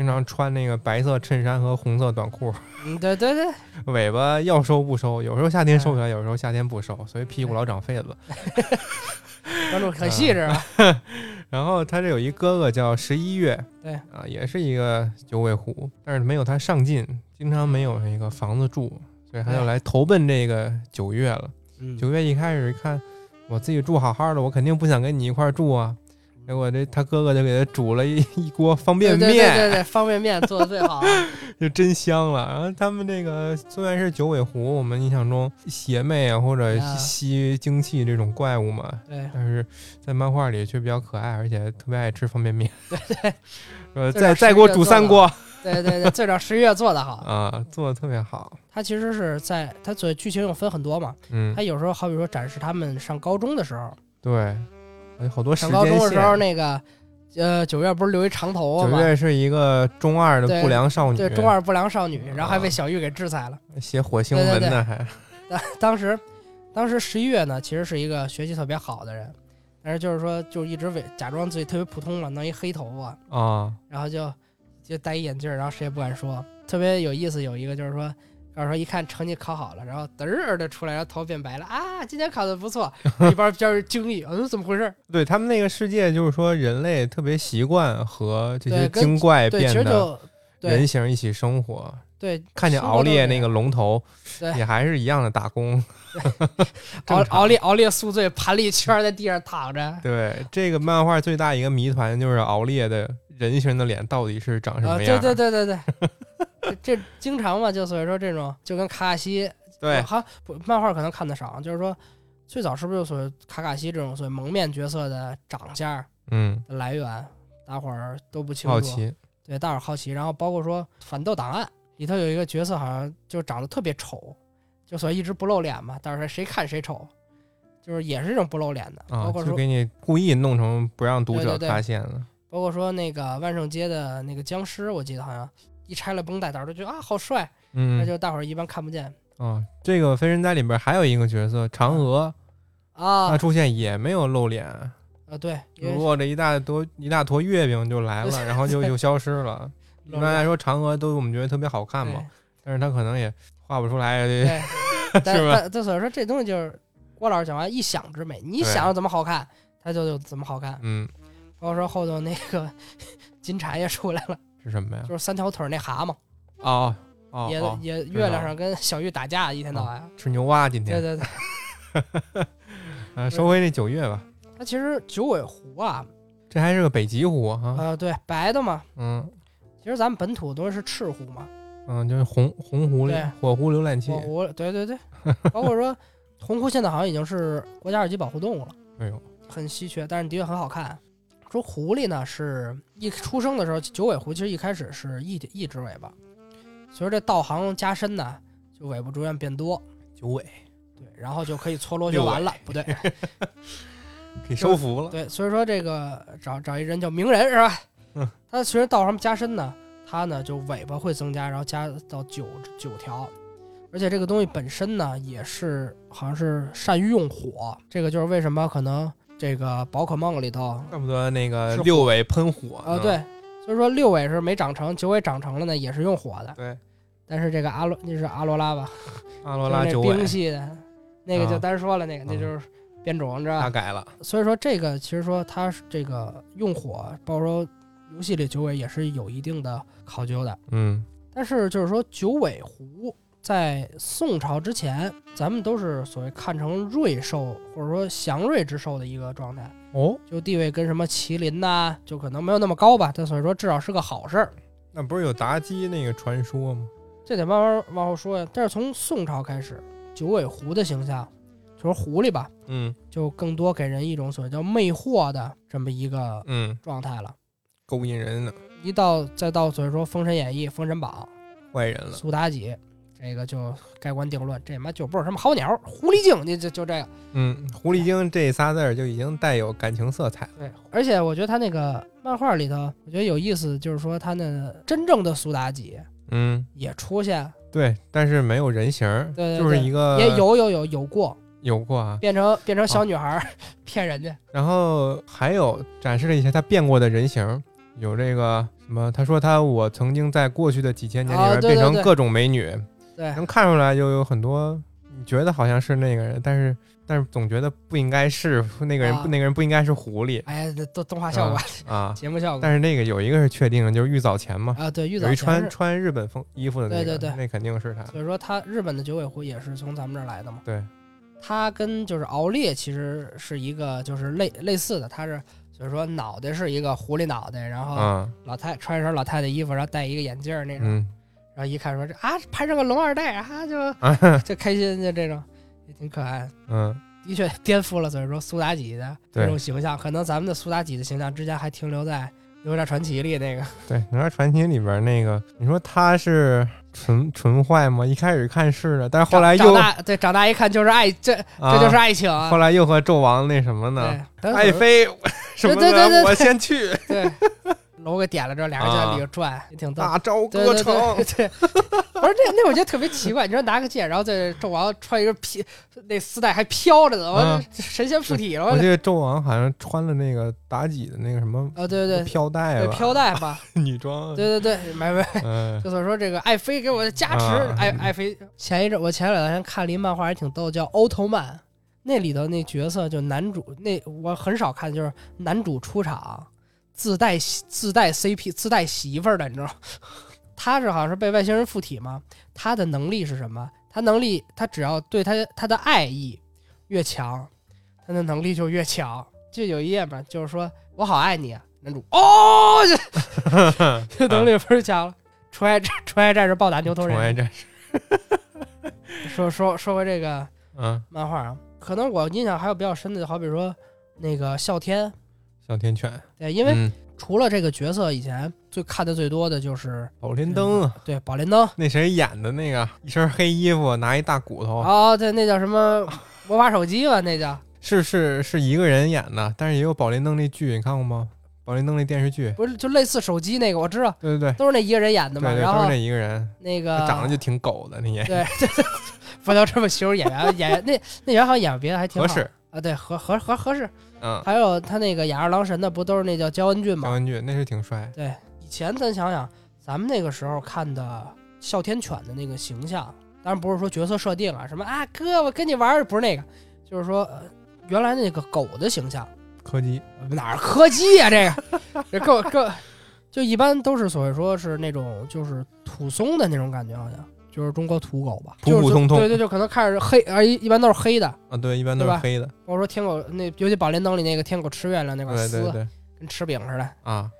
Speaker 1: 经常穿那个白色衬衫和红色短裤，
Speaker 2: 嗯对对对
Speaker 1: 尾巴要收不收，有时候夏天收起来，有时候夏天不收，所以屁股老长痱子。
Speaker 2: 关注很细致啊
Speaker 1: 然后他这有一哥哥叫十一月，
Speaker 2: 对
Speaker 1: 啊，也是一个九尾狐，但是没有他上进，经常没有那个房子住，所以他就来投奔这个九月了。
Speaker 2: 嗯
Speaker 1: 九月一开始一看，我自己住好好的，我肯定不想跟你一块住啊。结果这他哥哥就给他煮了一 一锅方便
Speaker 2: 对
Speaker 1: 面，
Speaker 2: 对对对方便面做的最好。啊
Speaker 1: 就真香了。然后他们这个虽然是九尾狐，我们印象中邪魅啊或者
Speaker 2: 啊
Speaker 1: 吸精气这种怪物嘛，
Speaker 2: 对。
Speaker 1: 但是在漫画里却比较可爱，而且特别爱吃方便面。
Speaker 2: 对对。
Speaker 1: 呃，再再给我煮三锅。
Speaker 2: 对对对，最早十一月做的好。
Speaker 1: 啊，做的特别好。
Speaker 2: 它其实是在它作为剧情又分很多嘛，
Speaker 1: 嗯。
Speaker 2: 它，有时候好比说展示他们上高中的时候，
Speaker 1: 对，有好多
Speaker 2: 上高中的时候。那个，呃，九月不是留一长头发吗，
Speaker 1: 九月是一个中二的不良少女，
Speaker 2: 对，中二不良少女，然后还被
Speaker 1: 啊
Speaker 2: 小玉给制裁了。
Speaker 1: 写火星文呢，还
Speaker 2: 当当时，当时十一月呢，其实是一个学习特别好的人，但是就是说，就一直伪假装自己特别普通嘛，弄一黑头发，
Speaker 1: 啊，
Speaker 2: 然后就就戴一眼镜，然后谁也不敢说。特别有意思，有一个就是说，告诉说一看成绩考好了，然后嘚儿的出来，然后头变白了啊，今天考的不错，一帮就是惊异，嗯，怎么回事？
Speaker 1: 对他们那个世界，就是说人类特别习惯和这些精怪变得人形一起生活。
Speaker 2: 对，
Speaker 1: 看见
Speaker 2: 生活都是这样
Speaker 1: 熬烈那个龙头，
Speaker 2: 对
Speaker 1: 也还是一样的打工。
Speaker 2: 熬熬烈熬烈宿醉，盘了一圈在地上躺着。
Speaker 1: 对这个漫画最大一个谜团就是熬烈的人形的脸到底是长什
Speaker 2: 啊，
Speaker 1: 么样？
Speaker 2: 对对对对对，这这经常嘛，就所以说这种就跟卡卡西，
Speaker 1: 对
Speaker 2: 哈不漫画可能看得少，就是说最早是不是就所谓卡卡西这种所谓蒙面角色的长相
Speaker 1: 嗯，
Speaker 2: 的来源，大伙儿都不清楚。
Speaker 1: 好奇，
Speaker 2: 对，大伙儿好奇。然后包括说《反斗档案》里头有一个角色，好像就长得特别丑，就所以一直不露脸嘛，但是谁看谁丑，就是也是这种不露脸的。
Speaker 1: 啊
Speaker 2: 包，括说，
Speaker 1: 就给你故意弄成不让读者
Speaker 2: 对对对
Speaker 1: 发现的。
Speaker 2: 包括说那个万圣街的那个僵尸，我记得好像一拆了绷带，大伙儿都觉得啊好帅，那
Speaker 1: 嗯
Speaker 2: 就大伙儿一般看不见
Speaker 1: 啊，这个《飞人哉》里边还有一个角色嫦娥，
Speaker 2: 啊
Speaker 1: 她出现也没有露脸，
Speaker 2: 啊对，
Speaker 1: 握着一大坨一大坨月饼就来了，然后就就消失了。一般来说，嫦娥都我们觉得特别好看嘛，但是她可能也画不出来。
Speaker 2: 对，
Speaker 1: 是吧
Speaker 2: 但但所以说这东西就是郭老师讲完一想之美，你
Speaker 1: 对
Speaker 2: 想怎么好看，它就就怎么好看。
Speaker 1: 嗯，
Speaker 2: 包括说后头那个 金蝉也出来了，
Speaker 1: 是什么呀？
Speaker 2: 就是三条腿儿那蛤蟆，
Speaker 1: 哦哦，
Speaker 2: 也
Speaker 1: 哦
Speaker 2: 也月亮上跟小玉打架，一天到晚。
Speaker 1: 吃牛蛙今天。
Speaker 2: 对对对，
Speaker 1: 呃，收回那九月吧，
Speaker 2: 它其实九尾狐啊，
Speaker 1: 这还是个北极狐啊。
Speaker 2: 呃，对，白的嘛，
Speaker 1: 嗯
Speaker 2: 其实咱们本土都是赤狐嘛，
Speaker 1: 嗯，就是红红狐
Speaker 2: 对
Speaker 1: 狸、火狐浏览器
Speaker 2: 火。狐，对对对，包括说红狐现在好像已经是国家二级保护动物了，
Speaker 1: 哎呦，
Speaker 2: 很稀缺，但是的确很好看。说狐狸呢，是一出生的时候，九尾狐其实一开始是一一只尾巴，随着这道行加深呢，就尾巴逐渐变多，
Speaker 1: 九尾
Speaker 2: 对，然后就可以搓 螺旋丸了，不对，
Speaker 1: 给收服了。
Speaker 2: 对，所以说这个找找一人叫鸣人是吧？
Speaker 1: 嗯，
Speaker 2: 他随着道行加深呢，他呢就尾巴会增加，然后加到九九条。而且这个东西本身呢，也是好像是善于用火，这个就是为什么可能这个宝可梦里头
Speaker 1: 怪不得那个六尾喷火
Speaker 2: 啊、
Speaker 1: 呢
Speaker 2: 对，所以说六尾是没长成，九尾长成了呢，也是用火的。
Speaker 1: 对，
Speaker 2: 但是这个阿罗那是阿罗拉吧，
Speaker 1: 阿罗拉九尾。
Speaker 2: 那冰系的，那个就
Speaker 1: 啊
Speaker 2: 单说了，那个那就是变种，你知道吧？
Speaker 1: 他改了，
Speaker 2: 所以说这个其实说它是这个用火，包括说游戏里九尾也是有一定的考究的。
Speaker 1: 嗯。
Speaker 2: 但是就是说九尾狐在宋朝之前，咱们都是所谓看成瑞兽或者说祥瑞之兽的一个状态，
Speaker 1: 哦，
Speaker 2: 就地位跟什么麒麟呐、就可能没有那么高吧。但所以说至少是个好事儿。
Speaker 1: 那不是有妲己那个传说吗？
Speaker 2: 这得慢慢往后说呀。但是从宋朝开始，九尾狐的形象，就是狐狸吧，
Speaker 1: 嗯
Speaker 2: 就更多给人一种所谓叫魅惑的这么一个
Speaker 1: 嗯，
Speaker 2: 状态了。
Speaker 1: 勾引人呢，
Speaker 2: 一到再到所以说《封神演义》《封神榜
Speaker 1: 坏人》了，
Speaker 2: 苏妲己，这个就盖棺定论，这妈就不是什么好鸟，狐狸精，你就就这个。
Speaker 1: 嗯，狐狸精这仨字儿就已经带有感情色彩了，
Speaker 2: 对，而且我觉得他那个漫画里头，我觉得有意思，就是说他那真正的苏妲己
Speaker 1: 嗯，
Speaker 2: 也出现，
Speaker 1: 对，但是没有人形儿，
Speaker 2: 对对
Speaker 1: 就是一个
Speaker 2: 也有有有有过
Speaker 1: 有过啊，
Speaker 2: 变成变成小女孩儿 骗人家。
Speaker 1: 然后还有展示了一些他变过的人形，有这个什么，他说他我曾经在过去的几千年里
Speaker 2: 啊
Speaker 1: 边变成各种美女，
Speaker 2: 对，
Speaker 1: 能看出来就有很多，你觉得好像是那个人，但是但是总觉得不应该是那个人，
Speaker 2: 啊。
Speaker 1: 那个人不应该是狐狸。
Speaker 2: 哎呀，这动动画效果、
Speaker 1: 啊。
Speaker 2: 节目效果。
Speaker 1: 但是那个有一个是确定的，就是玉藻前嘛，
Speaker 2: 啊，对，玉藻
Speaker 1: 有一
Speaker 2: 前是
Speaker 1: 穿穿日本风衣服的那个，
Speaker 2: 对对对。
Speaker 1: 那肯定是他。
Speaker 2: 所以说他日本的九尾狐也是从咱们这儿来的嘛。
Speaker 1: 对，
Speaker 2: 他跟就是敖烈其实是一个就是类类似的，他是所以说脑袋是一个狐狸脑袋，然后
Speaker 1: 嗯
Speaker 2: 老太穿一身老太太衣服，然后戴一个眼镜那种，
Speaker 1: 嗯，
Speaker 2: 然后一看说这啊拍上个龙二代啊就 就开心就这种，也挺可爱。
Speaker 1: 嗯，
Speaker 2: 的确颠覆了所以说苏妲己的这种形象，可能咱们的苏妲己的形象之前还停留在《哪吒传奇》里那个，
Speaker 1: 对，《哪吒传奇》里边那个，你说他是纯纯坏吗？一开始看是的，但是后来
Speaker 2: 长
Speaker 1: 又
Speaker 2: 大对长大一看就是爱，这
Speaker 1: 啊
Speaker 2: 这就是爱情啊。
Speaker 1: 后来又和纣王那什么呢？爱妃 什么的，我先去
Speaker 2: 对，楼给点了之后，俩人就在里头转，也挺逗。
Speaker 1: 大招。
Speaker 2: 对对
Speaker 1: 歌成。
Speaker 2: 对对，不是那那我觉得特别奇怪，你说拿个剑，然后在纣王穿一个披那丝带还飘着呢，我
Speaker 1: 啊
Speaker 2: 神仙附体了，
Speaker 1: 我
Speaker 2: 我
Speaker 1: 记得纣王好像穿了那个妲己的那个什么
Speaker 2: 啊对对对对
Speaker 1: 飘带吧，
Speaker 2: 飘带吧，
Speaker 1: 女装，
Speaker 2: 对对对，没没，
Speaker 1: 嗯。
Speaker 2: 就所以说这个爱妃给我的加持，
Speaker 1: 啊
Speaker 2: 爱爱妃。前一阵我前两天看了一漫画还挺逗，叫《奥特曼》，那里头那角色就男主那我很少看，就是男主出场自带自带 CP 自带媳妇儿的，你知道吗？他是好像是被外星人附体吗，他的能力是什么？他能力他只要对他他的爱意越强，他的能力就越强。就有一页嘛，就是说我好爱你啊，男主 哦，这这 能力倍儿强了。纯爱战纯爱战士暴打牛头人。
Speaker 1: 宠爱战士，
Speaker 2: 说说说回这个
Speaker 1: 嗯，
Speaker 2: 漫画啊，可能我印象还有比较深的，好比说那个哮天，
Speaker 1: 哮天犬，
Speaker 2: 对，因为
Speaker 1: 嗯
Speaker 2: 除了这个角色，以前最看的最多的就是
Speaker 1: 宝莲灯啊，
Speaker 2: 对宝莲灯
Speaker 1: 那谁演的那个，一身黑衣服，拿一大骨头，
Speaker 2: 哦，对，那叫什么 魔法手机吧？那叫
Speaker 1: 是是是一个人演的，但是也有宝莲灯那剧，你看过吗？宝莲灯那电视剧，
Speaker 2: 不是就类似手机那个，我知道
Speaker 1: 对对对，
Speaker 2: 都是那一个人演的嘛。
Speaker 1: 对对，
Speaker 2: 然后
Speaker 1: 都是那一个人，
Speaker 2: 那个
Speaker 1: 他长得就挺狗的，那演
Speaker 2: 对对对，不能这么形容演员，演员那那演员好像演别的还挺好
Speaker 1: 合适，
Speaker 2: 啊，对合合合合适。
Speaker 1: 嗯，
Speaker 2: 还有他那个雅二郎神的不都是那叫焦恩俊吗
Speaker 1: 焦恩俊那是挺帅，
Speaker 2: 对，以前咱想想，咱们那个时候看的哮天犬的那个形象，当然不是说角色设定啊，什么啊哥我跟你玩儿，不是那个，就是说、呃、原来那个狗的形象，
Speaker 1: 柯基，
Speaker 2: 哪儿柯基呀、这个这够够，就一般都是所谓说是那种就是土松的那种感觉，好像就是中国土狗吧，
Speaker 1: 普普通通
Speaker 2: 就是对对，就可能看着黑，而一一般都是黑的，
Speaker 1: 啊，对，一般都是黑的，
Speaker 2: 包括说天狗那尤其宝莲灯里那个天狗吃月亮那块丝，
Speaker 1: 对对对。
Speaker 2: 跟吃饼似的，
Speaker 1: 啊。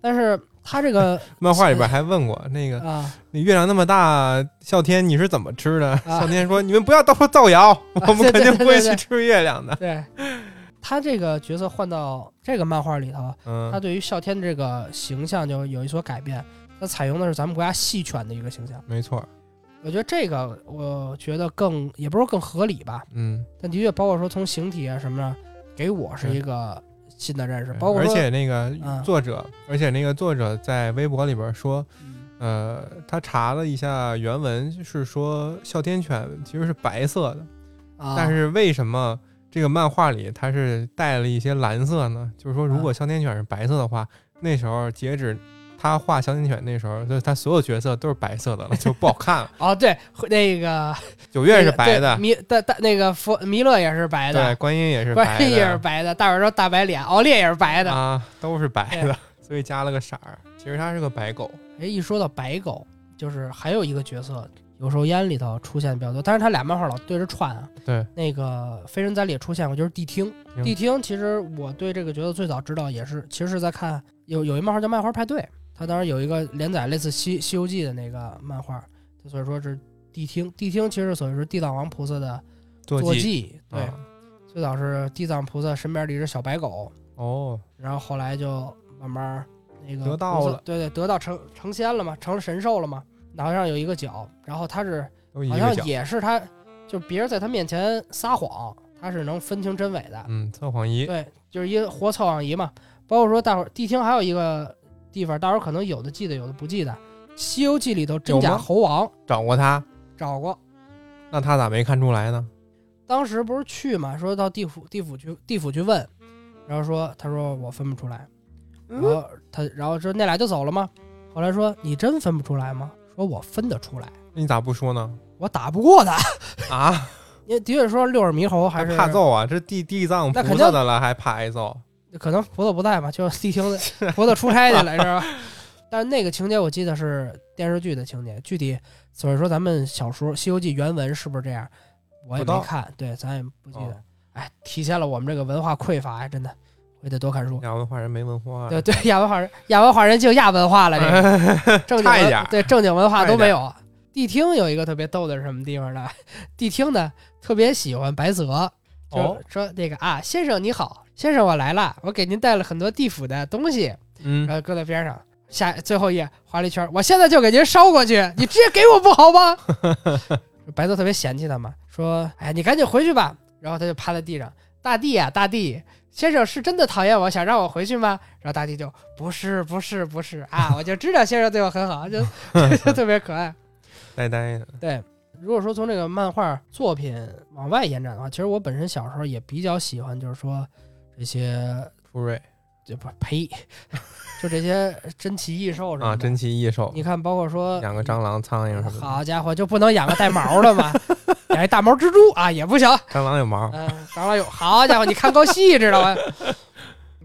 Speaker 2: 但是他这个
Speaker 1: 漫画里边还问过那个，
Speaker 2: 啊。
Speaker 1: 你月亮那么大，哮天你是怎么吃的？
Speaker 2: 啊。
Speaker 1: 哮天说：“你们不要到处造谣，我们肯定不会去吃月亮的。
Speaker 2: 对，他这个角色换到这个漫画里头，”他
Speaker 1: 嗯，
Speaker 2: 对于哮天这个形象就有一所改变。他采用的是咱们国家戏犬的一个形象，
Speaker 1: 没错，
Speaker 2: 我觉得这个我觉得更也不是说更合理吧，
Speaker 1: 嗯，
Speaker 2: 但的确包括说从形体啊什么的，给我是一个新的认识，包括
Speaker 1: 而且那个
Speaker 2: 嗯。
Speaker 1: 作者，而且那个作者在微博里边说，
Speaker 2: 嗯。
Speaker 1: 呃，他查了一下原文，是说哮天犬其实是白色的，
Speaker 2: 啊，
Speaker 1: 但是为什么这个漫画里它是带了一些蓝色呢？就是说，如果
Speaker 2: 啊
Speaker 1: 哮天犬是白色的话，那时候截止他画哮天犬那时候，就是他所有角色都是白色的了，就不好看了。
Speaker 2: 哦对，那个
Speaker 1: 九月是白的，
Speaker 2: 弥大大那个佛弥勒也是白的对，
Speaker 1: 观音也是
Speaker 2: 观
Speaker 1: 白
Speaker 2: 音也是白的，大耳朵大白脸，奥烈也是白的。
Speaker 1: 啊，都是白的，所以加了个色儿。其实它是个白狗，
Speaker 2: 哎，一说到白狗，就是还有一个角色，有时候烟里头出现的比较多，但是他俩漫画老对着串啊。
Speaker 1: 对，
Speaker 2: 那个《飞人哉》里也出现过，就是谛听。
Speaker 1: 听
Speaker 2: 谛听其实我对这个角色最早知道也是，其实是在看有有一漫画叫《漫画派对》，它当时有一个连载类似西《西游记》的那个漫画，所以说是谛听。谛听其实所谓是地藏王菩萨的
Speaker 1: 坐骑。
Speaker 2: 对，
Speaker 1: 啊
Speaker 2: 最早是地藏菩萨身边的一只小白狗，
Speaker 1: 哦，
Speaker 2: 然后后来就慢慢那个
Speaker 1: 得道了
Speaker 2: 对对，得道成成仙了嘛，成了神兽了嘛，脑袋上有一个角，然后他是好像。也是他，就别人在他面前撒谎，他是能分清真伪的，
Speaker 1: 嗯，测谎仪。
Speaker 2: 对，就是一个活测谎仪嘛。包括说大伙儿谛听还有一个地方，到时候可能有的记得，有的不记得，《西游记》里头真假猴王
Speaker 1: 找过他，
Speaker 2: 找过，
Speaker 1: 那他咋没看出来呢？
Speaker 2: 当时不是去嘛，说到地府地府去地府去问，然后说他说我分不出来，然后他然后说那俩就走了吗？后来说你真分不出来吗？说我分得出来，
Speaker 1: 你咋不说呢？
Speaker 2: 我打不过他。
Speaker 1: 啊，
Speaker 2: 因为的确说六耳猕猴还是
Speaker 1: 怕揍啊！这地地藏菩萨的了，还怕挨揍？
Speaker 2: 可能葡萄不在嘛，就 谛听的菩萨出差去了 是吧？但是那个情节我记得是电视剧的情节，具体所以说咱们小说《西游记》原文是不是这样，我也没看，对，咱也不记得。
Speaker 1: 哦
Speaker 2: 哎，体现了我们这个文化匮乏呀，真的，我也得多看书。
Speaker 1: 亚文化人没文化，
Speaker 2: 对对，亚文化人，亚文化人就亚文化了，这个 正经
Speaker 1: 差一点儿
Speaker 2: 文对正经文化都没有。谛听有一个特别逗的是什么地方呢？谛听呢特别喜欢白泽，就
Speaker 1: 哦
Speaker 2: 说那个啊，先生你好，先生我来了，我给您带了很多地府的东西，
Speaker 1: 嗯
Speaker 2: 然，后搁在边上。下最后一页画了一圈，我现在就给您捎过去，你直接给我不好吗？白泽特别嫌弃他嘛，说：“哎呀，你赶紧回去吧。”然后他就趴在地上，大地呀、大地，先生是真的讨厌我，想让我回去吗？然后大地就不是不是不是啊，我就知道先生对我很好，就 就特别可爱。
Speaker 1: 呆呆的，
Speaker 2: 对，如果说从这个漫画作品往外延展的话，其实我本身小时候也比较喜欢，就是说这些
Speaker 1: 福瑞
Speaker 2: 就不呸，就这些珍奇异兽什么的。
Speaker 1: 啊，珍奇异兽，
Speaker 2: 你看，包括说
Speaker 1: 养个蟑螂、苍蝇什么的。
Speaker 2: 好家伙，就不能养个带毛的吗？养一大毛蜘蛛啊也不行。
Speaker 1: 蟑螂有毛，
Speaker 2: 嗯，蟑螂有。好家伙，你看够细知道吗？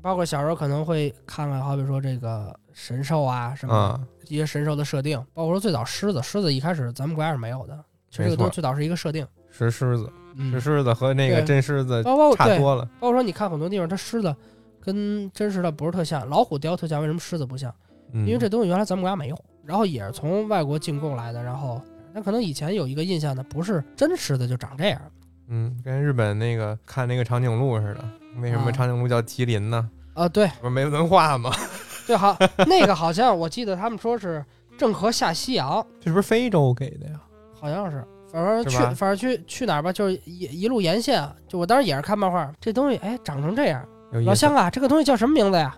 Speaker 2: 包括小时候可能会看看，好比说这个神兽啊什么
Speaker 1: 啊，
Speaker 2: 一些神兽的设定，包括说最早狮子，狮子一开始咱们国家是没有的，其实这个东西最早是一个设定。
Speaker 1: 石狮子，
Speaker 2: 嗯
Speaker 1: 石，狮子和那个
Speaker 2: 对
Speaker 1: 真狮子
Speaker 2: 包括对，
Speaker 1: 差多了。
Speaker 2: 包括说你看很多地方，它狮子跟真实的不是特像，老虎雕特像，为什么狮子不像？
Speaker 1: 嗯，
Speaker 2: 因为这东西原来咱们国家没有，然后也是从外国进贡来的，然后那可能以前有一个印象呢，不是真狮子就长这样。
Speaker 1: 嗯，跟日本那个看那个长颈鹿似的。为什么
Speaker 2: 啊
Speaker 1: 长颈鹿叫麒麟呢？
Speaker 2: 啊，对
Speaker 1: 不是没文化吗？
Speaker 2: 对，好，那个好像我记得他们说是郑和下西洋，
Speaker 1: 这是不是非洲给的呀？
Speaker 2: 好像是，反正去反正去去哪儿吧，就是一一路沿线，就我当时也是看漫画，这东西哎长成这样。老乡啊，这个东西叫什么名字呀？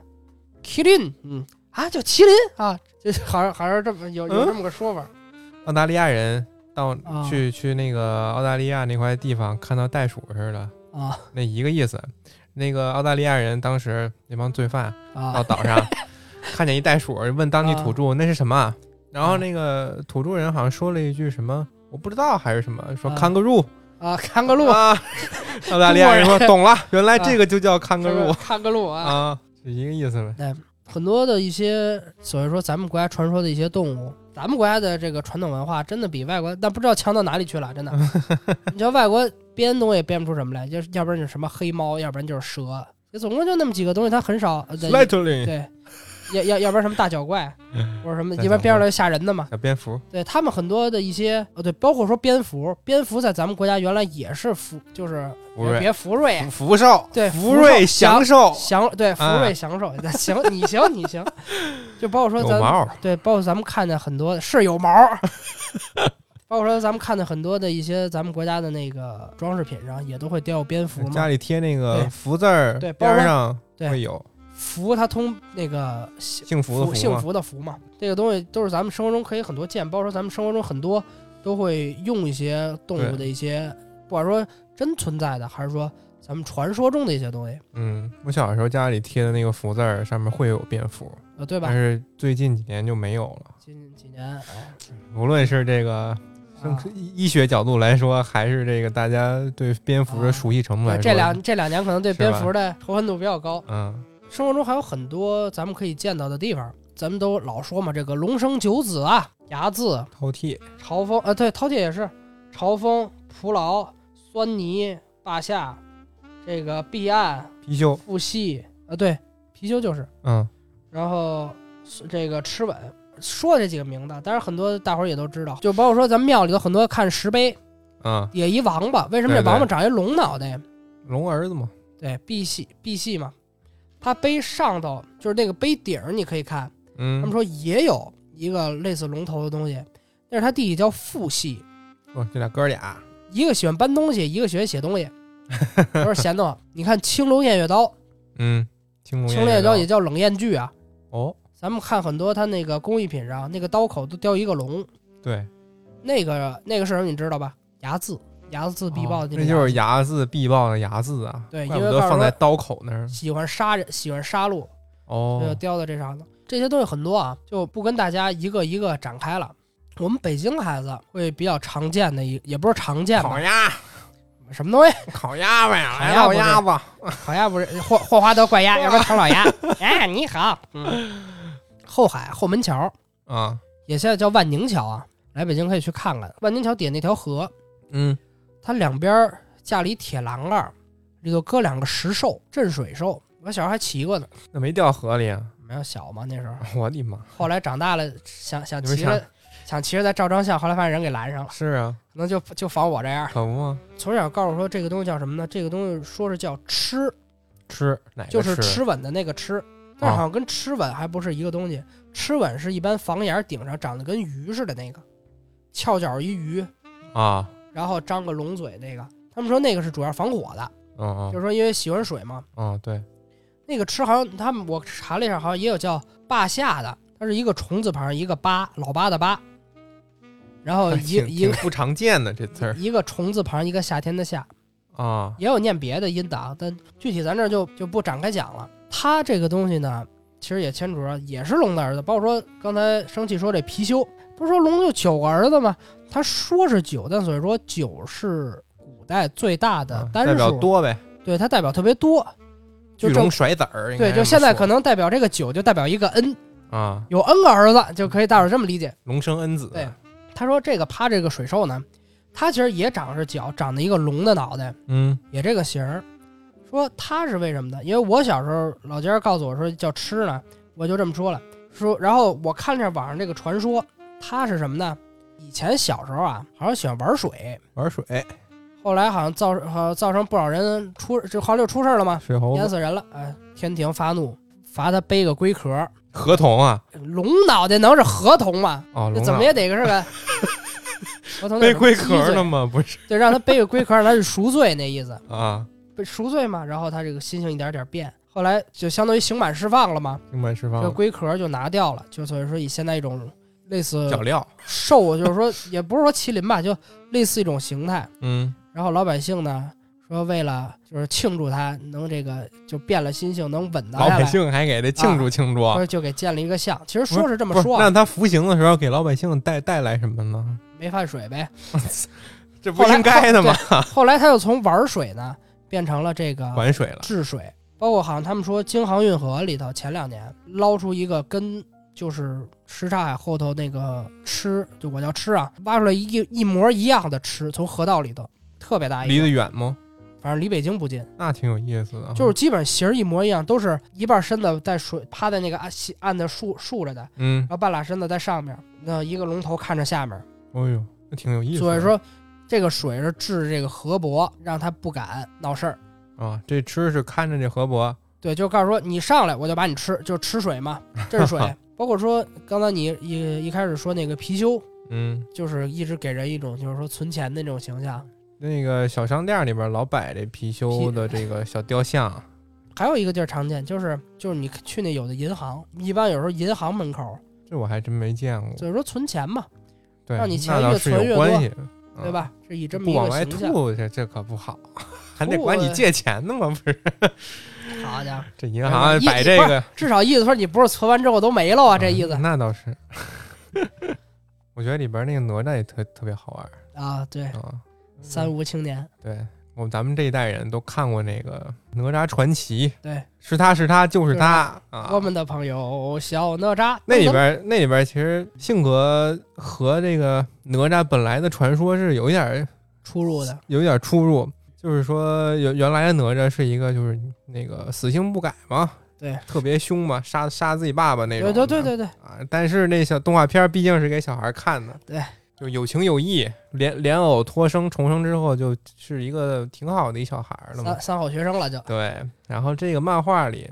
Speaker 2: 麒麟，嗯啊，叫麒麟啊，就好像好像这么有有这么个说法。
Speaker 1: 澳大利亚人到
Speaker 2: 啊
Speaker 1: 去去那个澳大利亚那块地方，看到袋鼠似的，
Speaker 2: 啊
Speaker 1: 那一个意思。那个澳大利亚人当时那帮罪犯到
Speaker 2: 啊
Speaker 1: 岛上，看见一袋鼠，问当地土著那是什么，然后
Speaker 2: 啊
Speaker 1: 那个土著人好像说了一句什么，我不知道还是什么，说
Speaker 2: 啊
Speaker 1: kangaroo
Speaker 2: 啊，看个路，
Speaker 1: 啊，澳大利亚人说懂了，原来这个就叫
Speaker 2: 看
Speaker 1: kangaroo
Speaker 2: 看个路啊。
Speaker 1: 啊，是一个意思呗。
Speaker 2: 很多的一些所谓说咱们国家传说的一些动物，咱们国家的这个传统文化真的比外国，但不知道强到哪里去了，真的。你像外国编东西也编不出什么来，就是要不然就是什么黑猫，要不然就是蛇，就总共就那么几个东西，它很少。呃对
Speaker 1: Slightly
Speaker 2: 对，要要要不然什么大脚怪，或者什么，一般
Speaker 1: 脚怪
Speaker 2: 编出来吓人的嘛。
Speaker 1: 小蝙蝠
Speaker 2: 对他们很多的一些，哦对，包括说蝙蝠，蝙蝠在咱们国家原来也是福，就是
Speaker 1: 福瑞
Speaker 2: 别福瑞，
Speaker 1: 福寿
Speaker 2: 对
Speaker 1: 福瑞
Speaker 2: 祥
Speaker 1: 祥寿
Speaker 2: 祥对福
Speaker 1: 哎
Speaker 2: 瑞祥寿，那行你行你行，就包括说咱对，包括咱们看见很多是有毛儿，包括说咱们看见很多的一些咱们国家的那个装饰品上也都会雕有蝙蝠嘛。
Speaker 1: 家里贴那个
Speaker 2: 对
Speaker 1: 福字儿
Speaker 2: 对
Speaker 1: 边上
Speaker 2: 对
Speaker 1: 会有
Speaker 2: 福它通那个幸
Speaker 1: 幸福的福嘛
Speaker 2: 幸福的福嘛，这个东西都是咱们生活中可以很多见，包括说咱们生活中很多都会用一些动物的一些，不管说真存在的，还是说咱们传说中的一些东西，
Speaker 1: 嗯，我小时候家里贴的那个福字儿上面会有蝙蝠，
Speaker 2: 呃，对吧？
Speaker 1: 但？是最近几年就没有了。
Speaker 2: 近几年，哎，
Speaker 1: 无论是这个生
Speaker 2: 啊。
Speaker 1: 医医学角度来说，还是这个大家对蝙蝠的熟悉程度来说，
Speaker 2: 对这两这两年可能对蝙蝠的仇恨度比较高。
Speaker 1: 嗯
Speaker 2: 生活中还有很多咱们可以见到的地方，咱们都老说嘛，这个龙生九子啊，睚眦、
Speaker 1: 饕餮，
Speaker 2: 朝风，啊，对，饕餮也是，朝风、蒲牢、酸泥、霸下，这个壁岸、
Speaker 1: 貔貅，
Speaker 2: 复系，呃，对，貔貅就是，
Speaker 1: 嗯。
Speaker 2: 然后这个螭吻，说这几个名字，当然很多大伙儿也都知道，就包括说咱们庙里头很多看石碑，
Speaker 1: 嗯，
Speaker 2: 也一王八，为什么这王八长一龙脑袋？
Speaker 1: 龙儿子嘛，
Speaker 2: 对，赑屃赑屃嘛，它碑上头就是那个碑顶儿，你可以看，他们
Speaker 1: 嗯，
Speaker 2: 说也有一个类似龙头的东西，但是他弟弟叫父系，
Speaker 1: 哦，这俩哥俩，
Speaker 2: 一个喜欢搬东西，一个喜欢写东西，不是闲的。你看青龙偃月刀，
Speaker 1: 嗯，青龙
Speaker 2: 偃月刀也叫冷艳锯啊。
Speaker 1: 哦，
Speaker 2: 咱们看很多他那个工艺品上，那个刀口都雕一个龙，
Speaker 1: 对，
Speaker 2: 那个那个是什么你知道吧？睚眦，睚眦必报的那个
Speaker 1: 哦那就是
Speaker 2: 睚
Speaker 1: 睚眦必报的睚眦啊，
Speaker 2: 对
Speaker 1: 怪
Speaker 2: 因为告诉说
Speaker 1: 不得放在刀口那儿，
Speaker 2: 喜欢杀人，喜欢杀戮，哦。就
Speaker 1: 哦，
Speaker 2: 雕在这上头。这些东西很多啊，就不跟大家一个一个展开了。我们北京孩子会比较常见的一，也不是常见吧。
Speaker 1: 烤，鸭，
Speaker 2: 什么东西？
Speaker 1: 烤鸭呗，来
Speaker 2: 烤鸭不是。
Speaker 1: 老鸭
Speaker 2: 不是霍霍华德怪鸭，要不然唐老鸭。哎，你好，嗯，后海后门桥。
Speaker 1: 啊，
Speaker 2: 也现在叫万宁桥啊，来北京可以去看看。万宁桥底下那条河，
Speaker 1: 嗯，
Speaker 2: 它两边架了一铁栏杆儿，里头搁两个石兽，镇水兽。我小时候还骑过呢，
Speaker 1: 那没掉河里啊，
Speaker 2: 没有小嘛那时候。
Speaker 1: 我的妈，
Speaker 2: 后来长大了，想想骑着想骑着再照张相，后来发现人给拦上了，
Speaker 1: 是啊，
Speaker 2: 可能就就仿我这样。
Speaker 1: 可不嘛，
Speaker 2: 从小告诉我说这个东西叫什么呢？这个东西说是叫吃，
Speaker 1: 吃哪个
Speaker 2: 就是
Speaker 1: 吃
Speaker 2: 螭吻的那个吃，但是好像跟吃吻还不是一个东西。吃吻是一般房檐顶上长得跟鱼似的那个，翘脚一鱼，
Speaker 1: 啊，
Speaker 2: 然后张个龙嘴那个。他们说那个是主要防火的，
Speaker 1: 嗯嗯
Speaker 2: 就是说因为喜欢水嘛。
Speaker 1: 嗯，对，
Speaker 2: 那个吃好像他们我查了一下，好像也有叫霸下的，它是一个虫字旁一个八，老八的八，然后 一
Speaker 1: 挺
Speaker 2: 一个
Speaker 1: 不常见的这字儿
Speaker 2: 一个虫字旁一个夏天的夏，
Speaker 1: 啊，
Speaker 2: 也有念别的音的啊，但具体咱这儿就就不展开讲了。它这个东西呢，其实也牵扯到也是龙的儿子，包括说刚才生气说这貔貅，不是说龙有九个儿子吗？他说是九，但所以说九是古代最大的
Speaker 1: 啊
Speaker 2: 单
Speaker 1: 代表
Speaker 2: 数，
Speaker 1: 多呗，
Speaker 2: 对它代表特别多，就正
Speaker 1: 巨龙甩子儿，
Speaker 2: 对，就现在可能代表这个九就代表一个 n，
Speaker 1: 啊，
Speaker 2: 有 n 个儿子就可以大伙儿这么理解。
Speaker 1: 龙生 n 子，
Speaker 2: 对他说这个趴这个水兽呢，它其实也长着角，长着一个龙的脑袋，
Speaker 1: 嗯
Speaker 2: 也这个形儿。说它是为什么呢？因为我小时候老家人告诉我说叫吃呢，我就这么说了。说，然后我看着网上这个传说，它是什么呢？以前小时候啊，好像喜欢玩水，
Speaker 1: 玩水，
Speaker 2: 后来好像造好像造成不少人出，这好像就出事了嘛，
Speaker 1: 水猴子，
Speaker 2: 淹死人了。哎，天庭发怒，罚他背个龟壳。
Speaker 1: 河童啊，
Speaker 2: 龙脑袋能是河童吗？
Speaker 1: 哦，
Speaker 2: 这怎么也得是个河童那种
Speaker 1: 背龟壳呢吗？不是
Speaker 2: 对，让他背个龟壳，让他去赎罪那意思，
Speaker 1: 啊，
Speaker 2: 被赎罪嘛。然后他这个心情一点点变，后来就相当于刑满释放了嘛，
Speaker 1: 刑满释
Speaker 2: 这个
Speaker 1: 放，
Speaker 2: 龟壳就拿掉了，就所以说以现在一种类似
Speaker 1: 脚镣，
Speaker 2: 兽，就是说 也不是说麒麟吧，就类似一种形态。
Speaker 1: 嗯，
Speaker 2: 然后老百姓呢说为了就是庆祝他能这个就变了心性，能稳当
Speaker 1: 老百，姓还给他庆祝庆祝，
Speaker 2: 说就给建了一个像。其实说是这么说啊，
Speaker 1: 那他服刑的时候给老百姓带带来什么呢？
Speaker 2: 没犯水呗。
Speaker 1: 这不应该的吗？
Speaker 2: 后来他又从玩水呢变成了这个
Speaker 1: 玩水了，
Speaker 2: 治水，包括好像他们说京杭运河里头前两年捞出一个跟就是什刹海后头那个吃，就我叫吃啊，挖出来一一模一样的吃，从河道里头特别大一个
Speaker 1: 离得，远吗？
Speaker 2: 反正离北京不近，
Speaker 1: 那挺有意思的，
Speaker 2: 就是基本形儿一模一样，都是一半身子在水趴在那个岸西岸的竖竖着的，
Speaker 1: 嗯
Speaker 2: 然，后半拉身子在上面，那一个龙头看着下面，
Speaker 1: 哦呦，那挺有意思的。
Speaker 2: 所以说这个水是治这个河伯，让他不敢闹事儿。
Speaker 1: 啊，这吃是看着这河伯，
Speaker 2: 对，就告诉说你上来我就把你吃，就吃水嘛，这是水。包括说刚才你一一开始说那个貔貅，
Speaker 1: 嗯，
Speaker 2: 就是一直给人一种就是说存钱的那种形象。
Speaker 1: 那个小商店里边老摆这貔貅的这个小雕像，
Speaker 2: 还有一个地儿常见，就是就是你去那有的银行，一般有时候银行门口
Speaker 1: 这我还真没见过。
Speaker 2: 就是说存钱嘛，
Speaker 1: 对，
Speaker 2: 让你钱越存越多
Speaker 1: 有关系，
Speaker 2: 对吧？是以这么一
Speaker 1: 不往外。吐，这这可不好，还得管你借钱呢嘛？不是，
Speaker 2: 好家伙，
Speaker 1: 这银行摆这个，
Speaker 2: 至少意思说你不是存完之后都没了啊，这意思
Speaker 1: 嗯那倒是。我觉得里边那个哪吒也特特别好玩
Speaker 2: 啊。对，
Speaker 1: 啊。
Speaker 2: 三无青年，
Speaker 1: 对我们咱们这一代人都看过那个《哪吒传奇》，
Speaker 2: 对，
Speaker 1: 是他是他就是
Speaker 2: 是
Speaker 1: 他啊。
Speaker 2: 我们的朋友小哪吒，
Speaker 1: 那里边那里边其实性格和这个哪吒本来的传说是有一点
Speaker 2: 出入的，
Speaker 1: 有一点出入，就是说原原来的哪吒是一个就是那个死性不改嘛，
Speaker 2: 对，
Speaker 1: 特别凶嘛，杀杀自己爸爸那种，
Speaker 2: 对对对对对，
Speaker 1: 啊。但是那小动画片毕竟是给小孩看的，
Speaker 2: 对，
Speaker 1: 就有情有义，莲莲藕脱生重生之后就是一个挺好的一小孩了嘛
Speaker 2: 三。三好学生了就
Speaker 1: 对，然后这个漫画里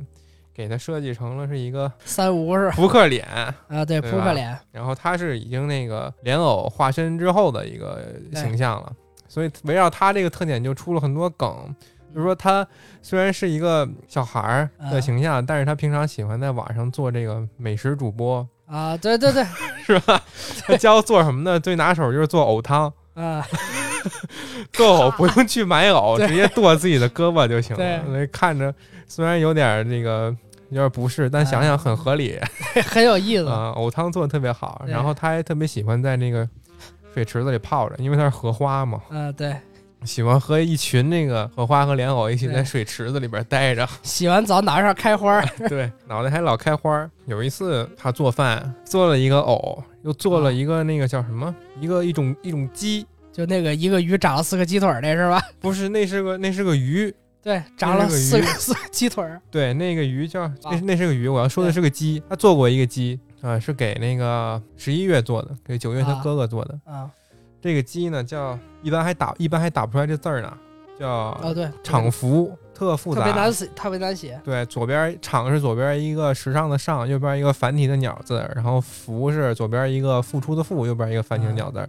Speaker 1: 给他设计成了是一个
Speaker 2: 三无是？
Speaker 1: 扑克脸，
Speaker 2: 啊，对，扑克脸，
Speaker 1: 然后他是已经那个莲藕化身之后的一个形象了，所以围绕他这个特点就出了很多梗。就是说，他虽然是一个小孩儿的形象，但是他平常喜欢在网上做这个美食主播，
Speaker 2: 啊，对对对，
Speaker 1: 是吧？他教做什么呢？最拿手就是做藕汤，
Speaker 2: 啊，
Speaker 1: 做藕不用去买藕，直接剁自己的胳膊就行了。所以看着虽然有点那个有点不适，但想想很合理
Speaker 2: 很有意思。
Speaker 1: 啊。藕汤做的特别好，然后他还特别喜欢在那个水池子里泡着，因为它是荷花嘛，
Speaker 2: 啊，对，
Speaker 1: 喜欢和一群那个荷花和莲藕一起在水池子里边待着。
Speaker 2: 洗完澡脑袋上开花儿，
Speaker 1: 对，脑袋还老开花儿。有一次他做饭，做了一个藕，又做了一个那个叫什么，一个一种一种鸡，
Speaker 2: 就那个一个鱼长了四个鸡腿儿那是吧？
Speaker 1: 不是，那是个那是个鱼，
Speaker 2: 对，长了
Speaker 1: 个
Speaker 2: 四个四个鸡腿儿。
Speaker 1: 对，那个鱼叫那那是个鱼，我要说的是个鸡。他做过一个鸡啊、是给那个十一月做的，给九月他
Speaker 2: 啊
Speaker 1: 哥哥做的。
Speaker 2: 啊，
Speaker 1: 这个鸡呢叫一般还打一般还打不出来这字儿呢，叫
Speaker 2: 哦对，
Speaker 1: 厂服，特复杂
Speaker 2: 特别难。写，特别难写。
Speaker 1: 对，左边厂是左边一个时尚的尚，右边一个繁体的鸟字，然后服是左边一个付出的付，右边一个繁体的鸟字。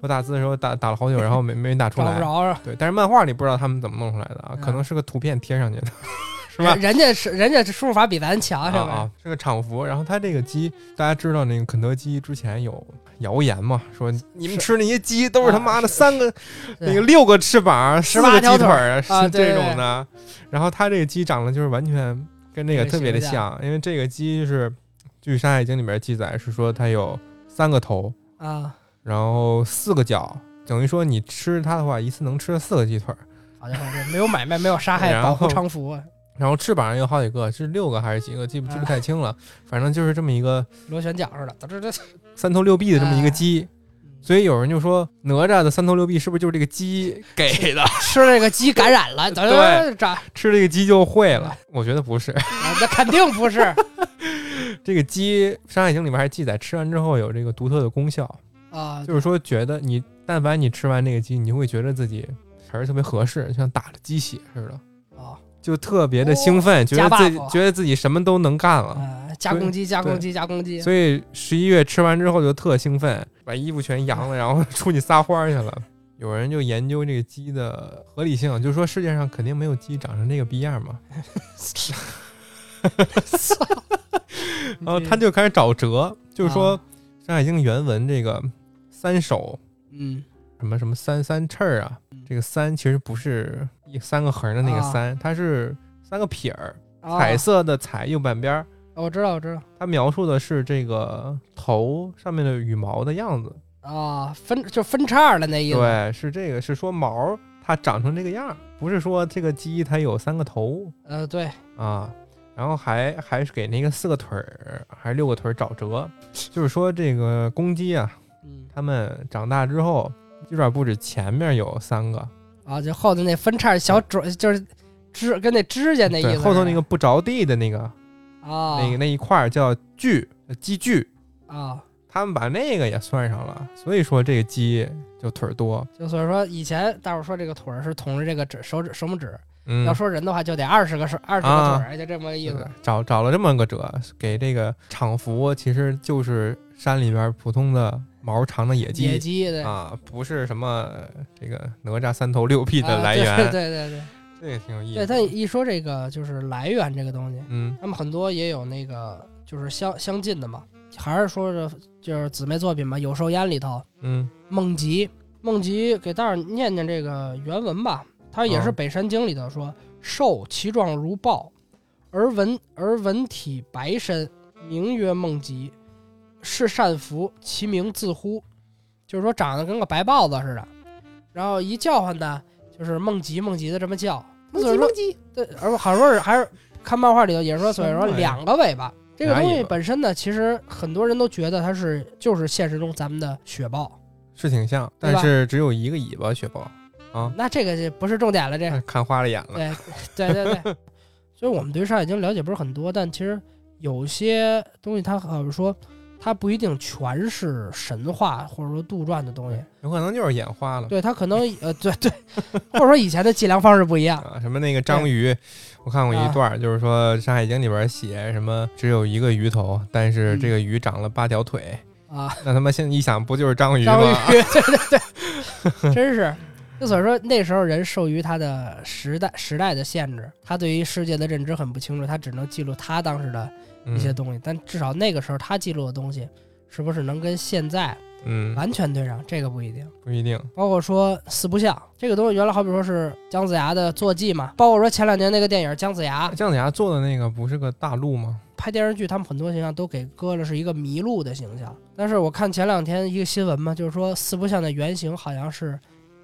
Speaker 1: 我打字的时候打打了好久，然后没没打出
Speaker 2: 找不
Speaker 1: 来。
Speaker 2: 着啊，
Speaker 1: 对，但是漫画里不知道他们怎么弄出来的啊，
Speaker 2: 嗯
Speaker 1: 可能是个图片贴上去的，是吧？
Speaker 2: 人人家是人家输入法比咱强，
Speaker 1: 啊
Speaker 2: 是吧？
Speaker 1: 啊，是个厂服。然后它这个鸡，大家知道那个肯德基之前有谣言嘛，说你们吃那些鸡都是他妈的三个、
Speaker 2: 对
Speaker 1: 那个六个翅膀、十个
Speaker 2: 18条腿
Speaker 1: 鸡腿儿是
Speaker 2: 啊对对
Speaker 1: 这种的。然后它这个鸡长得就是完全跟那个特别的像，因为这个鸡是据《山海经》里面记载是说它有三个头，
Speaker 2: 啊，
Speaker 1: 然后四个脚。等于说你吃它的话，一次能吃四个鸡腿儿，
Speaker 2: 好家伙，这没有买卖，没有杀 害，保护娼服，啊
Speaker 1: 然后翅膀上有好几个，是六个还是几个，记不记不太清了。反正就是这么一个
Speaker 2: 螺旋桨似的，这这这
Speaker 1: 三头六臂的这么一个
Speaker 2: 哎
Speaker 1: 鸡，所以有人就说哪吒的三头六臂是不是就是这个鸡 给的？
Speaker 2: 吃这个鸡感染了，等
Speaker 1: 对
Speaker 2: 长，
Speaker 1: 吃这个鸡就会了？我觉得不是，
Speaker 2: 啊那肯定不是
Speaker 1: 这个鸡《山海经》里面还记载，吃完之后有这个独特的功效，
Speaker 2: 啊，
Speaker 1: 就是说觉得你但凡你吃完这个鸡，你就会觉得自己还是特别合适，像打了鸡血似的，
Speaker 2: 啊
Speaker 1: 就特别的兴奋，觉得自己觉得自己什么都能干了。
Speaker 2: 啊，加攻击，加攻击，加攻击，
Speaker 1: 所以十一月吃完之后就特兴奋，把衣服全扬了，然后出去撒欢儿去了。有人就研究这个鸡的合理性，就是说世界上肯定没有鸡长成这个逼样嘛。然后他就开始找辙，就是说《山海经》原文这个三首
Speaker 2: 嗯
Speaker 1: 什么什么三三翅儿啊，这个三其实不是一三个横的那个
Speaker 2: 啊。
Speaker 1: 三，它是三个撇儿，
Speaker 2: 啊。
Speaker 1: 彩色的彩右半边儿。
Speaker 2: 我知道，我知道。
Speaker 1: 它描述的是这个头上面的羽毛的样子。
Speaker 2: 啊，分就分叉的那意思，
Speaker 1: 对，是这个，是说毛它长成这个样儿，不是说这个鸡它有三个头
Speaker 2: 呃，对，
Speaker 1: 啊，然后还还是给那个四个腿儿还是六个腿儿找辙，就是说这个公鸡啊，
Speaker 2: 嗯。
Speaker 1: 它们长大之后，鸡爪不止前面有三个，
Speaker 2: 啊，就后头那分叉小爪，就是指跟那指甲那意，思，
Speaker 1: 后头那个不着地的那个、
Speaker 2: 啊，
Speaker 1: 那个那一块儿叫距鸡锯，
Speaker 2: 啊，
Speaker 1: 他们把那个也算上了，所以说这个鸡就腿儿多。
Speaker 2: 就所以说以前大伙说这个腿儿是统着这个指手指手拇指，
Speaker 1: 嗯，
Speaker 2: 要说人的话就得二十个手二十个
Speaker 1: 啊
Speaker 2: 腿儿，就这么个意思
Speaker 1: 找找了这么个辙，给这个厂服其实就是山里边普通的毛长的野鸡
Speaker 2: 野鸡对
Speaker 1: 啊，不是什么呃这个哪吒三头六臂的
Speaker 2: 啊
Speaker 1: 来源。
Speaker 2: 对对对对，
Speaker 1: 这也挺有意思
Speaker 2: 对，
Speaker 1: 思。
Speaker 2: 但一说这个就是来源这个东西，
Speaker 1: 嗯
Speaker 2: 他们很多也有那个就是相相近的嘛，还是说是就是姊妹作品嘛，《有兽烟》里头
Speaker 1: 嗯
Speaker 2: 梦吉，梦吉给大伙念念这个原文吧。它也是
Speaker 1: 啊《
Speaker 2: 北山经》里头说：“兽其状如豹，而文而文体白身，名曰梦吉，是善福，其名自呼。”就是说长得跟个白豹子似的，然后一叫唤呢，就是梦吉梦吉的这么叫。梦吉梦吉，对，而好说是还是看漫画里头也是说，所以说两个尾巴。这个东西本身呢，其实很多人都觉得它是就是现实中咱们的雪豹。
Speaker 1: 是挺像，但是只有一个尾巴雪豹啊，
Speaker 2: 那这个就不是重点了，这个
Speaker 1: 看花了眼了。
Speaker 2: 对对对对。所以我们对《山海经》了解不是很多，但其实有些东西它好像说它不一定全是神话或者说杜撰的东西，
Speaker 1: 有可能就是眼花了。
Speaker 2: 对它可能呃 对对，或者说以前的计量方式不一样。
Speaker 1: 啊，什么那个章鱼，我看过一段儿，就是说《山海经》里边写什么只有一个鱼头，但是
Speaker 2: 嗯
Speaker 1: 这个鱼长了八条腿，
Speaker 2: 啊，
Speaker 1: 那他妈现在一想，不就是章鱼
Speaker 2: 章鱼
Speaker 1: 吗？，
Speaker 2: 对对对，真是。就所以说，那时候人受于他的时代时代的限制，他对于世界的认知很不清楚，他只能记录他当时的一些
Speaker 1: 嗯
Speaker 2: 东西。但至少那个时候他记录的东西，是不是能跟现在
Speaker 1: 嗯，
Speaker 2: 完全对上？这个不一定。
Speaker 1: 不一定。
Speaker 2: 包括说四不像这个东西，原来好比说是姜子牙的坐骑嘛，包括说前两年那个电影《姜子牙》
Speaker 1: 姜子牙做的那个不是个大陆吗？
Speaker 2: 拍电视剧，他们很多形象都给搁了是一个麋鹿的形象。但是我看前两天一个新闻嘛，就是说四不像的原型好像是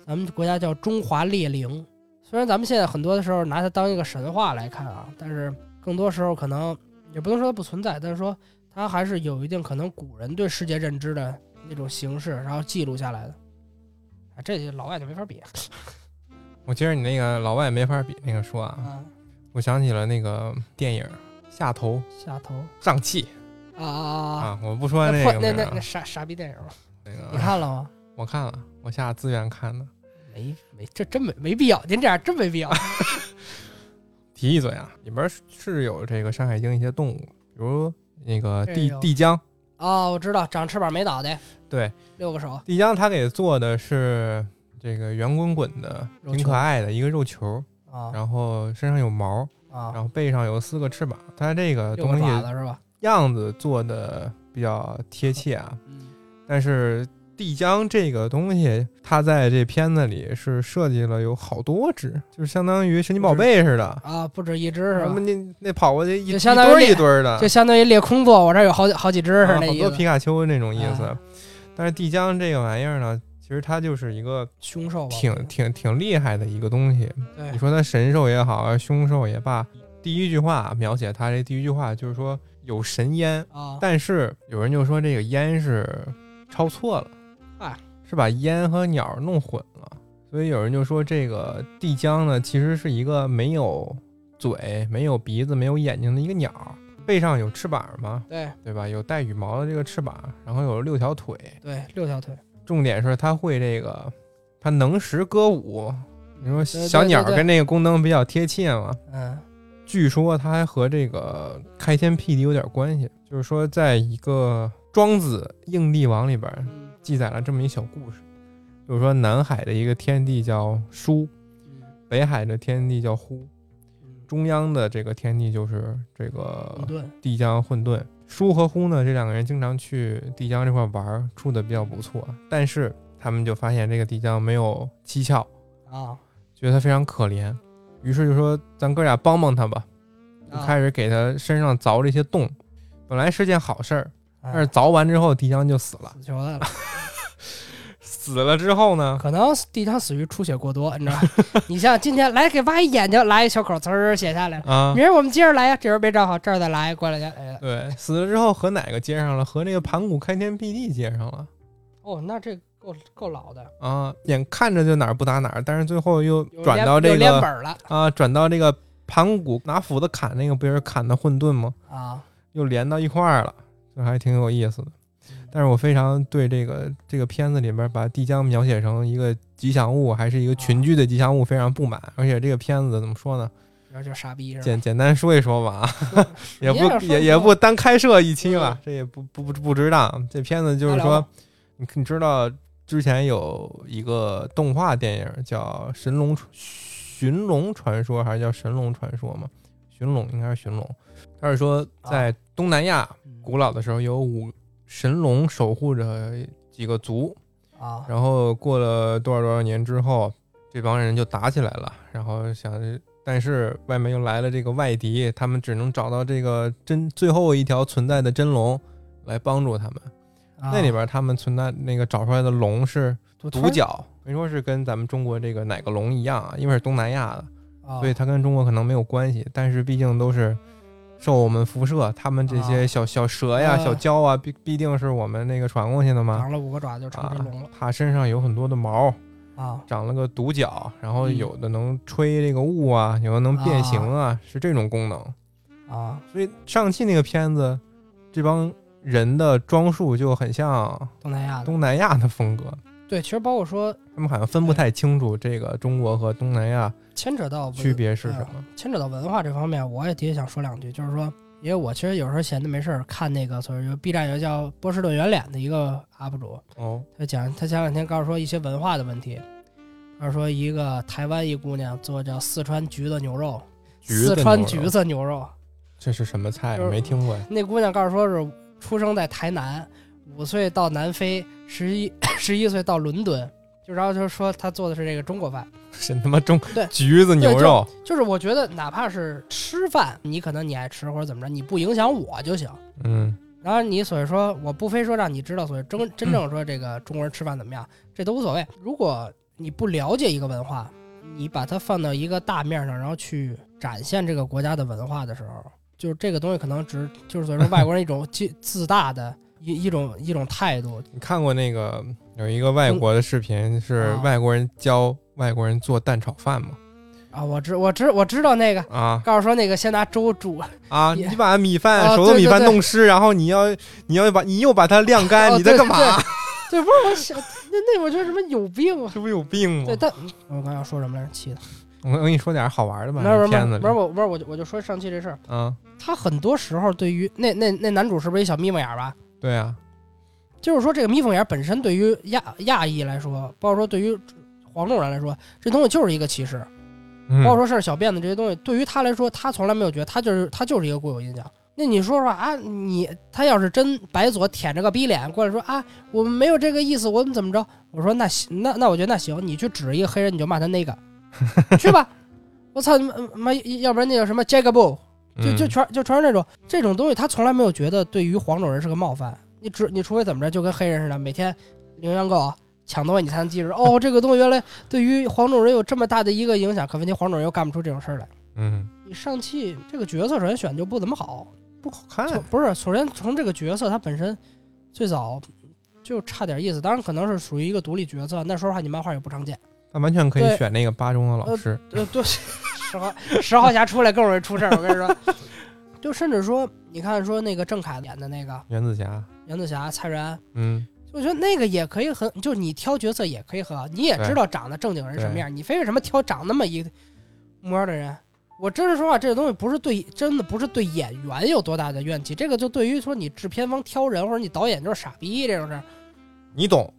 Speaker 2: 咱们国家叫中华猎灵。虽然咱们现在很多的时候拿它当一个神话来看啊，但是更多时候可能也不能说它不存在，但是说它还是有一定可能古人对世界认知的那种形式，然后记录下来的。啊，这老外就没法比
Speaker 1: 我接着你那个老外没法比那个说啊，
Speaker 2: 啊。
Speaker 1: 我想起了那个电影《下头
Speaker 2: 下头
Speaker 1: 胀气
Speaker 2: 啊啊啊！》
Speaker 1: 啊，我不说
Speaker 2: 那
Speaker 1: 个
Speaker 2: 那那那傻傻逼电影吗？
Speaker 1: 那
Speaker 2: 你看了吗？
Speaker 1: 我看了，我下资源看的。
Speaker 2: 没没，这真没没必要。您这样真没必要。
Speaker 1: 提一嘴啊，里边是是有这个《山海经》一些动物，比如那个地
Speaker 2: 这有。
Speaker 1: 帝江，
Speaker 2: 哦，我知道，长翅膀没脑袋，
Speaker 1: 对，
Speaker 2: 六个手。
Speaker 1: 帝江他给做的是这个圆滚滚的、
Speaker 2: 肉球
Speaker 1: 挺可爱的一个肉球，
Speaker 2: 啊。
Speaker 1: 然后身上有毛，
Speaker 2: 啊，
Speaker 1: 然后背上有四个翅膀。它这个
Speaker 2: 六个
Speaker 1: 东西
Speaker 2: 爪子是吧？
Speaker 1: 样子做的比较贴切啊，
Speaker 2: 嗯，
Speaker 1: 但是帝江这个东西，它在这片子里是设计了有好多只，就是相当于神奇宝贝似的。
Speaker 2: 啊，不止一只是吧
Speaker 1: 什么？那那跑过去一
Speaker 2: 就相当于
Speaker 1: 一堆一堆的，
Speaker 2: 就相当于猎空座，我这儿有好几好几只是
Speaker 1: 啊好
Speaker 2: 那意思。
Speaker 1: 多皮卡丘那种意思。
Speaker 2: 啊
Speaker 1: 但是帝江这个玩意儿呢，其实它就是一个
Speaker 2: 凶兽？
Speaker 1: 挺挺挺厉害的一个东西。你说它神兽也好啊，凶兽也罢，第一句话描写它这第一句话就是说有神烟，
Speaker 2: 啊，
Speaker 1: 但是有人就说这个烟是抄错了，
Speaker 2: 哎，
Speaker 1: 是把烟和鸟弄混了。所以有人就说这个帝江呢，其实是一个没有嘴、没有鼻子、没有眼睛的一个鸟，背上有翅膀嘛，
Speaker 2: 对
Speaker 1: 对吧？有带羽毛的这个翅膀，然后有六条腿，
Speaker 2: 对，六条腿。
Speaker 1: 重点是它会这个，它能识歌舞。你说小鸟跟那个功能比较贴切嘛？
Speaker 2: 嗯
Speaker 1: 据说它还和这个开天辟地有点关系，就是说在一个《庄子·应帝王》里边
Speaker 2: 嗯
Speaker 1: 记载了这么一小故事，就是说南海的一个天地叫舒，
Speaker 2: 嗯
Speaker 1: 北海的天地叫呼，
Speaker 2: 嗯，
Speaker 1: 中央的这个天地就是这个
Speaker 2: 混沌
Speaker 1: 帝江混沌。舒和呼呢，这两个人经常去地江这块玩儿，处的比较不错。但是他们就发现这个地江没有七窍，
Speaker 2: 啊，
Speaker 1: 觉得他非常可怜，于是就说：“咱哥俩帮帮他吧。”就
Speaker 2: 啊
Speaker 1: 开始给他身上凿这些洞。本来是件好事儿，
Speaker 2: 哎
Speaker 1: 但是凿完之后，帝江就死了。
Speaker 2: 死球来了。
Speaker 1: 死了之后呢，
Speaker 2: 可能地江死于出血过多，你知道吗？你像今天来给挖一眼睛，来一小口，滋儿写下来了。
Speaker 1: 啊，
Speaker 2: 明儿我们接着来呀，这人没站好，这儿再来，过来去。哎，
Speaker 1: 对，死了之后和哪个接上了？和那个盘古开天辟地接上了。
Speaker 2: 哦，那这够够老的，
Speaker 1: 啊，眼看着就哪儿不打哪儿，但是最后又转到这个
Speaker 2: 本了
Speaker 1: 啊，转到这个盘古拿斧子砍那个，不是砍的混沌吗？
Speaker 2: 啊。
Speaker 1: 又连到一块儿了，这还挺有意思的。但是我非常对这个这个片子里边把帝江描写成一个吉祥物，还是一个群居的吉祥物，非常不满。而且这个片子怎么说呢？
Speaker 2: 然后就傻逼是吧？
Speaker 1: 简简单说一说吧 啊，也不
Speaker 2: 也说
Speaker 1: 也也不单开设一期吧，这也不不不不值当。这片子就是说你你知道之前有一个动画电影叫《神龙寻龙传说还是叫神龙传说吗？寻龙应该是寻龙。他是说在东南亚古老的时候有五神龙守护着几个族
Speaker 2: 啊，
Speaker 1: 然后过了多少多少年之后，这帮人就打起来了，然后想，但是外面又来了这个外敌，他们只能找到这个真最后一条存在的真龙来帮助他们。那里边他们存在那个找出来的龙是独角，没说是跟咱们中国这个哪个龙一样啊，因为是东南亚的，所以它跟中国可能没有关系。但是毕竟都是受我们辐射，他们这些小小蛇呀、小蛟啊，必必定是我们那个传过去的嘛。
Speaker 2: 长了五个爪就成真龙了。
Speaker 1: 它身上有很多的毛
Speaker 2: 啊，
Speaker 1: 长了个独角，然后有的能吹这个雾啊，有的能变形啊，是这种功能
Speaker 2: 啊。
Speaker 1: 所以上汽那个片子，这帮。人的装束就很像
Speaker 2: 东南亚
Speaker 1: 东南亚的风格。
Speaker 2: 对，其实包括说
Speaker 1: 他们好像分不太清楚这个中国和东南亚
Speaker 2: 牵扯到
Speaker 1: 区别是什么。
Speaker 2: 牵扯到文化这方面，我也的确想说两句，就是说，因为我其实有时候闲的没事儿看那个，所以就 B 站有个叫波士顿圆脸的一个 UP 主，
Speaker 1: 哦，
Speaker 2: 他讲他前两天告诉说一些文化的问题，他说说一个台湾一姑娘做叫四川橘子牛肉，四川橘子牛肉，
Speaker 1: 这是什么菜？没听过。
Speaker 2: 那姑娘告诉说是。出生在台南，五岁到南非，十一十一岁到伦敦，就然后就是说他做的是这个中国饭，
Speaker 1: 是他妈中
Speaker 2: 对
Speaker 1: 橘子牛肉，
Speaker 2: 就是我觉得哪怕是吃饭，你可能你爱吃或者怎么着，你不影响我就行。
Speaker 1: 嗯，
Speaker 2: 然后你所以说我不非说让你知道，所以真真正说这个中国人吃饭怎么样，这都无所谓。如果你不了解一个文化，你把它放到一个大面上，然后去展现这个国家的文化的时候。就是这个东西可能只就是说外国人一种 自自大的一一种一种态度。
Speaker 1: 你看过那个有一个外国的视频，是外国人教外国人做蛋炒饭吗？
Speaker 2: 啊，我知我知我知道那个
Speaker 1: 啊，
Speaker 2: 告诉说那个先拿粥煮
Speaker 1: 啊，你把米饭手的米饭弄湿，然后你要你要把你又把它晾干，你在干嘛？
Speaker 2: 对，不是我想那那我觉得什么有病啊？
Speaker 1: 这不有病吗？
Speaker 2: 对，但我刚要说什么来着？气的。
Speaker 1: 我我跟你说点好玩的吧，
Speaker 2: 片子不是我不是我就我就说上期这事儿
Speaker 1: 嗯。
Speaker 2: 他很多时候对于那那那男主是不是一小眯眯眼吧？
Speaker 1: 对啊，
Speaker 2: 就是说这个眯缝眼本身对于亚亚裔来说，包括说对于黄种人来说，这东西就是一个歧视。包括说是小辫子这些东西，对于他来说，他从来没有觉得他就是他就是一个固有印象。那你说说啊，你他要是真白左舔着个逼脸过来说啊，我们没有这个意思，我们怎么着？我说那行，那那我觉得那行，你去指一个黑人，你就骂他那个，去吧。我操你妈，要不然那叫什么 Jagabo。就就全就全是那种这种东西，他从来没有觉得对于黄种人是个冒犯。你只你除非怎么着，就跟黑人似的，每天领养狗抢东西，你才能记住哦，这个东西原来对于黄种人有这么大的一个影响。可问题黄种人又干不出这种事儿来。
Speaker 1: 嗯，
Speaker 2: 你上汽这个角色首先选就不怎么好，
Speaker 1: 不好看。
Speaker 2: 不是，首先从这个角色他本身最早就差点意思，当然可能是属于一个独立角色。那说实话，你漫画也不常见。
Speaker 1: 他完全可以选那个八中的老师。
Speaker 2: 对对。十号十号侠出来更容易出事儿，我跟你说，就甚至说，你看说那个郑恺演的那个
Speaker 1: 原子侠，
Speaker 2: 原子侠蔡然，
Speaker 1: 嗯，
Speaker 2: 我觉得那个也可以很，就你挑角色也可以很好，你也知道长得正经人什么样，你非为什么挑长那么一模的人？我真是说话，这个东西不是对，真的不是对演员有多大的怨气，这个就对于说你制片方挑人或者你导演就是傻逼这种事儿，
Speaker 1: 你懂，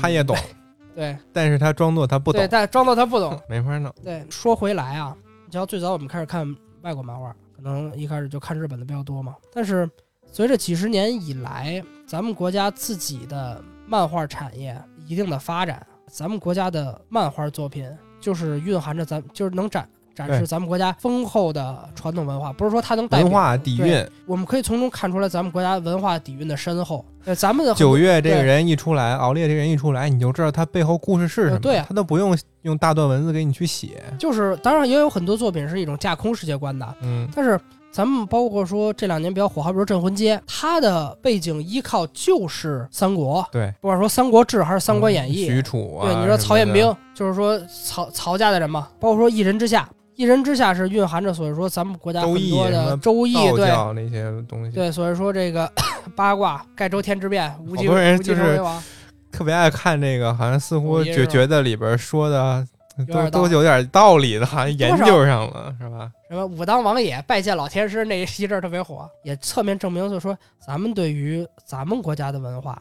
Speaker 1: 他也懂。
Speaker 2: 对，
Speaker 1: 但是他装作他不懂，
Speaker 2: 对，但装作他不懂，
Speaker 1: 没法弄。
Speaker 2: 对，说回来啊，你像最早我们开始看外国漫画，可能一开始就看日本的比较多嘛。但是随着几十年以来，咱们国家自己的漫画产业一定的发展，咱们国家的漫画作品就是蕴含着咱就是能展。展示咱们国家丰厚的传统文化，不是说它能
Speaker 1: 文化底蕴，
Speaker 2: 我们可以从中看出来咱们国家文化底蕴的深厚。对，咱们的
Speaker 1: 九月这个人一出来，敖烈这个人一出来，你就知道他背后故事是什么。
Speaker 2: 对啊，
Speaker 1: 他都不用用大段文字给你去写。
Speaker 2: 就是，当然也有很多作品是一种架空世界观的。
Speaker 1: 嗯，
Speaker 2: 但是咱们包括说这两年比较火，好比说《镇魂街》，它的背景依靠就是三国。
Speaker 1: 对，
Speaker 2: 不管说《三国志》还是《三国演义》，
Speaker 1: 许褚
Speaker 2: 啊，对，你说曹彦兵，就是说曹曹家的人嘛，包括说《一人之下》。一人之下是蕴含着，所以说咱们国家很多的周易对
Speaker 1: 那些东西，
Speaker 2: 对，所以说这个 八卦盖周天之变，无极
Speaker 1: 无极为王，特别爱看这个，好像似乎觉觉得里边说的都都有点道理的，好像研究上了，是吧？
Speaker 2: 什么武当王也拜见老天师那一阵特别火，也侧面证明，就是说咱们对于咱们国家的文化，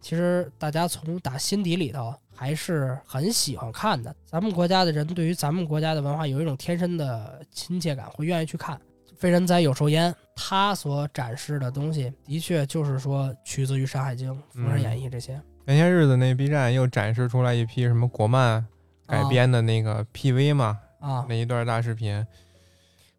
Speaker 2: 其实大家从打心底里头还是很喜欢看的。咱们国家的人对于咱们国家的文化有一种天生的亲切感，会愿意去看。非人哉有寿焉，他所展示的东西的确就是说取自于《山海经》《封神演义》这些。
Speaker 1: 前些日子那 B 站又展示出来一批什么国漫改编的那个 PV 嘛，
Speaker 2: 啊，
Speaker 1: 那一段大视频，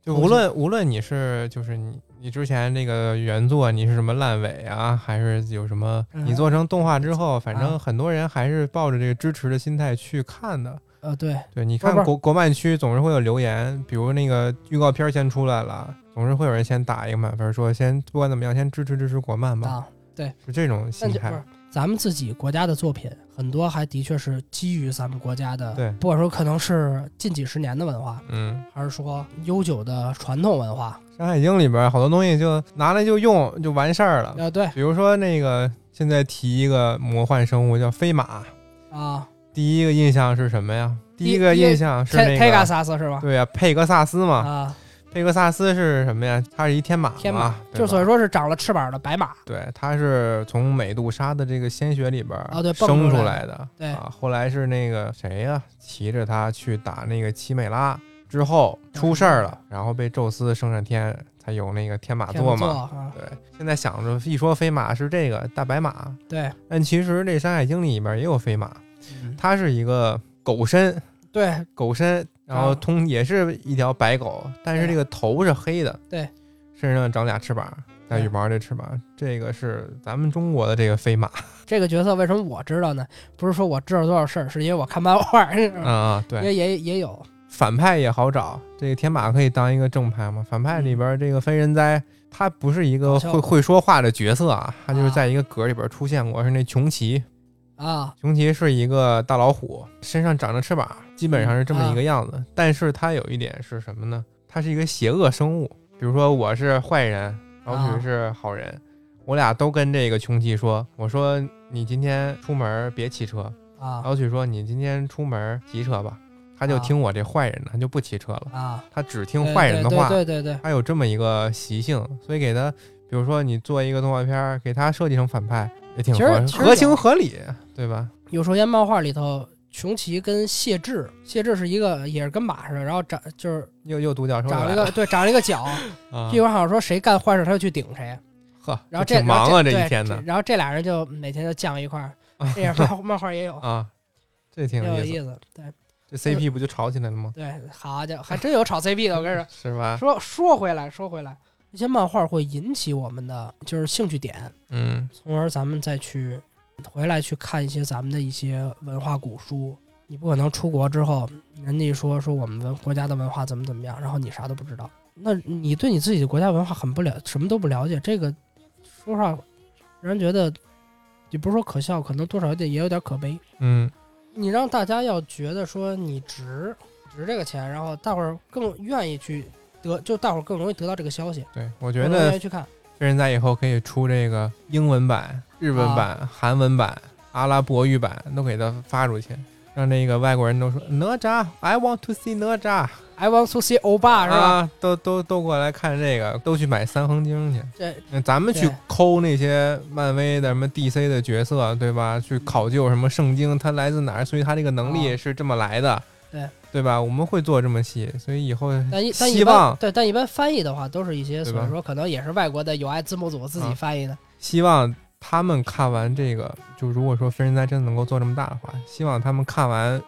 Speaker 1: 就无论无论你是就是你你之前那个原作你是什么烂尾啊，还是有什么你做成动画之后，反正很多人还是抱着这个支持的心态去看的。
Speaker 2: 呃，对
Speaker 1: 对，你看国国漫区总是会有留言，比如那个预告片先出来了，总是会有人先打一个满分，说先不管怎么样，先支持支持国漫吧。
Speaker 2: 啊，对，
Speaker 1: 是这种心态。
Speaker 2: 咱们自己国家的作品很多，还的确是基于咱们国家的，
Speaker 1: 对，
Speaker 2: 不管说可能是近几十年的文化，
Speaker 1: 嗯，
Speaker 2: 还是说悠久的传统文化，《
Speaker 1: 山海经》里边好多东西就拿来就用就完事儿了。
Speaker 2: 啊，对，
Speaker 1: 比如说那个现在提一个魔幻生物叫飞马
Speaker 2: 啊。
Speaker 1: 第一个印象是什么呀？第一个印象是那个
Speaker 2: 佩格萨斯是吧？
Speaker 1: 对呀，佩格萨斯嘛。
Speaker 2: 啊，
Speaker 1: 佩格萨斯是什么呀？它是一天马。
Speaker 2: 天马，就所以说是长了翅膀的白马。
Speaker 1: 对，它是从美杜莎的这个鲜血里边
Speaker 2: 啊，对，
Speaker 1: 生
Speaker 2: 出
Speaker 1: 来的。
Speaker 2: 对
Speaker 1: 啊，后来是那个谁呀，骑着它去打那个奇美拉之后出事儿了，然后被宙斯升上天，才有那个天马座嘛。对，现在想着一说飞马是这个大白马。
Speaker 2: 对，
Speaker 1: 但其实这《山海经》里边也有飞马。它是一个狗身，
Speaker 2: 对，
Speaker 1: 狗身，然后通也是一条白狗，但是这个头是黑的，
Speaker 2: 对，
Speaker 1: 身上长俩翅膀，带羽毛的翅膀，这个是咱们中国的这个飞马。
Speaker 2: 这个角色为什么我知道呢？不是说我知道多少事儿，是因为我看漫画。
Speaker 1: 啊啊，对，
Speaker 2: 也也也有
Speaker 1: 反派也好找，这个天马可以当一个正派嘛？反派里边这个非人哉，他不是一个会会说话的角色啊，他就是在一个格里边出现过，是那穷奇。
Speaker 2: 啊，
Speaker 1: 穷奇是一个大老虎，身上长着翅膀，基本上是这么一个样子。但是他有一点是什么呢？他是一个邪恶生物。比如说我是坏人，老许是好人，我俩都跟这个穷奇说：“我说你今天出门别骑车。”
Speaker 2: 啊，
Speaker 1: 老许说：“你今天出门骑车吧。”他就听我这坏人的，他就不骑车了。
Speaker 2: 啊，
Speaker 1: 他只听坏人的话。
Speaker 2: 对对对，
Speaker 1: 他有这么一个习性，所以给他，比如说你做一个动画片，给他设计成反派。也挺合合情合理，对吧？
Speaker 2: 有时候，漫画里头，穷奇跟谢志，谢志是一个也是跟马似的，然后长就是
Speaker 1: 又又独角兽，
Speaker 2: 长了一个对，长了一个角。一会儿好像说谁干坏事，他就去顶谁。
Speaker 1: 呵，
Speaker 2: 然后这
Speaker 1: 忙啊这一天的。
Speaker 2: 然后这俩人就每天就犟一块儿，这样漫漫画也有
Speaker 1: 啊，这挺
Speaker 2: 有
Speaker 1: 意
Speaker 2: 思。对，
Speaker 1: 这 CP 不就吵起来了吗？
Speaker 2: 对，好家伙，还真有炒 CP 的，我跟你说，
Speaker 1: 是吧？
Speaker 2: 说说回来，说回来。这些漫画会引起我们的就是兴趣点，
Speaker 1: 嗯，
Speaker 2: 从而咱们再去回来去看一些咱们的一些文化古书。你不可能出国之后，人家说说我们文国家的文化怎么怎么样，然后你啥都不知道，那你对你自己的国家文化很不了，什么都不了解，这个说实话，让人觉得也不是说可笑，可能多少有点也有点可悲。
Speaker 1: 嗯，
Speaker 2: 你让大家要觉得说你值值这个钱，然后大伙儿更愿意去。得就大伙儿更容易得到这个消息。
Speaker 1: 对，我觉得
Speaker 2: 去看
Speaker 1: 飞人在以后可以出这个英文版、日文版、韩文版、阿拉伯语版，都给他发出去，让那个外国人都说哪吒，I want to see 哪吒
Speaker 2: ，I want to see 欧巴是吧？
Speaker 1: 都都都过来看这个，都去买三横经去。
Speaker 2: 这
Speaker 1: 咱们去抠那些漫威的什么 DC 的角色，对吧？去考究什么圣经，它来自哪儿？所以它这个能力是这么来的。
Speaker 2: 对。
Speaker 1: 对吧？我们会做这么细，所以以后
Speaker 2: 但一
Speaker 1: 希望
Speaker 2: 对，但一般翻译的话都是一些，所以说可能也是外国的有爱字幕组自己翻译的。
Speaker 1: 希望他们看完这个，就如果说《非人哉》真的能够做这么大的话，希望他们看完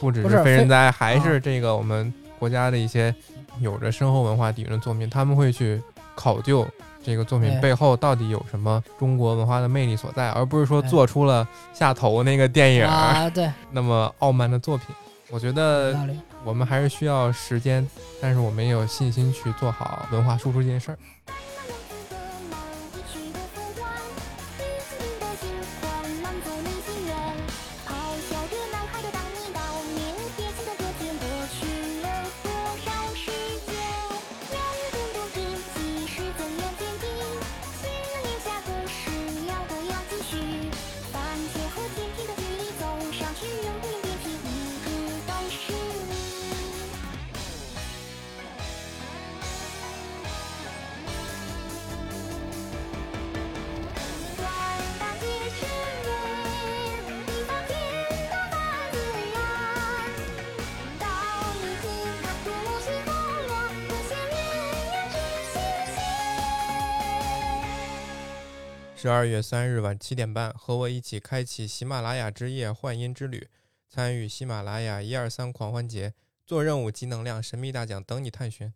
Speaker 1: 不只
Speaker 2: 是《
Speaker 1: 非人哉》，还是这个我们国家的一些有着深厚文化底蕴的作品，他们会去考究这个作品背后到底有什么中国文化的魅力所在，而不是说做出了下头那个电影
Speaker 2: 啊，对，
Speaker 1: 那么傲慢的作品。我觉得我们还是需要时间，但是我们也有信心去做好文化输出这件事儿。十二月三日晚七点半，和我一起开启喜马拉雅之夜幻音之旅，参与喜马拉雅一二三狂欢节，做任务集能量，神秘大奖等你探寻。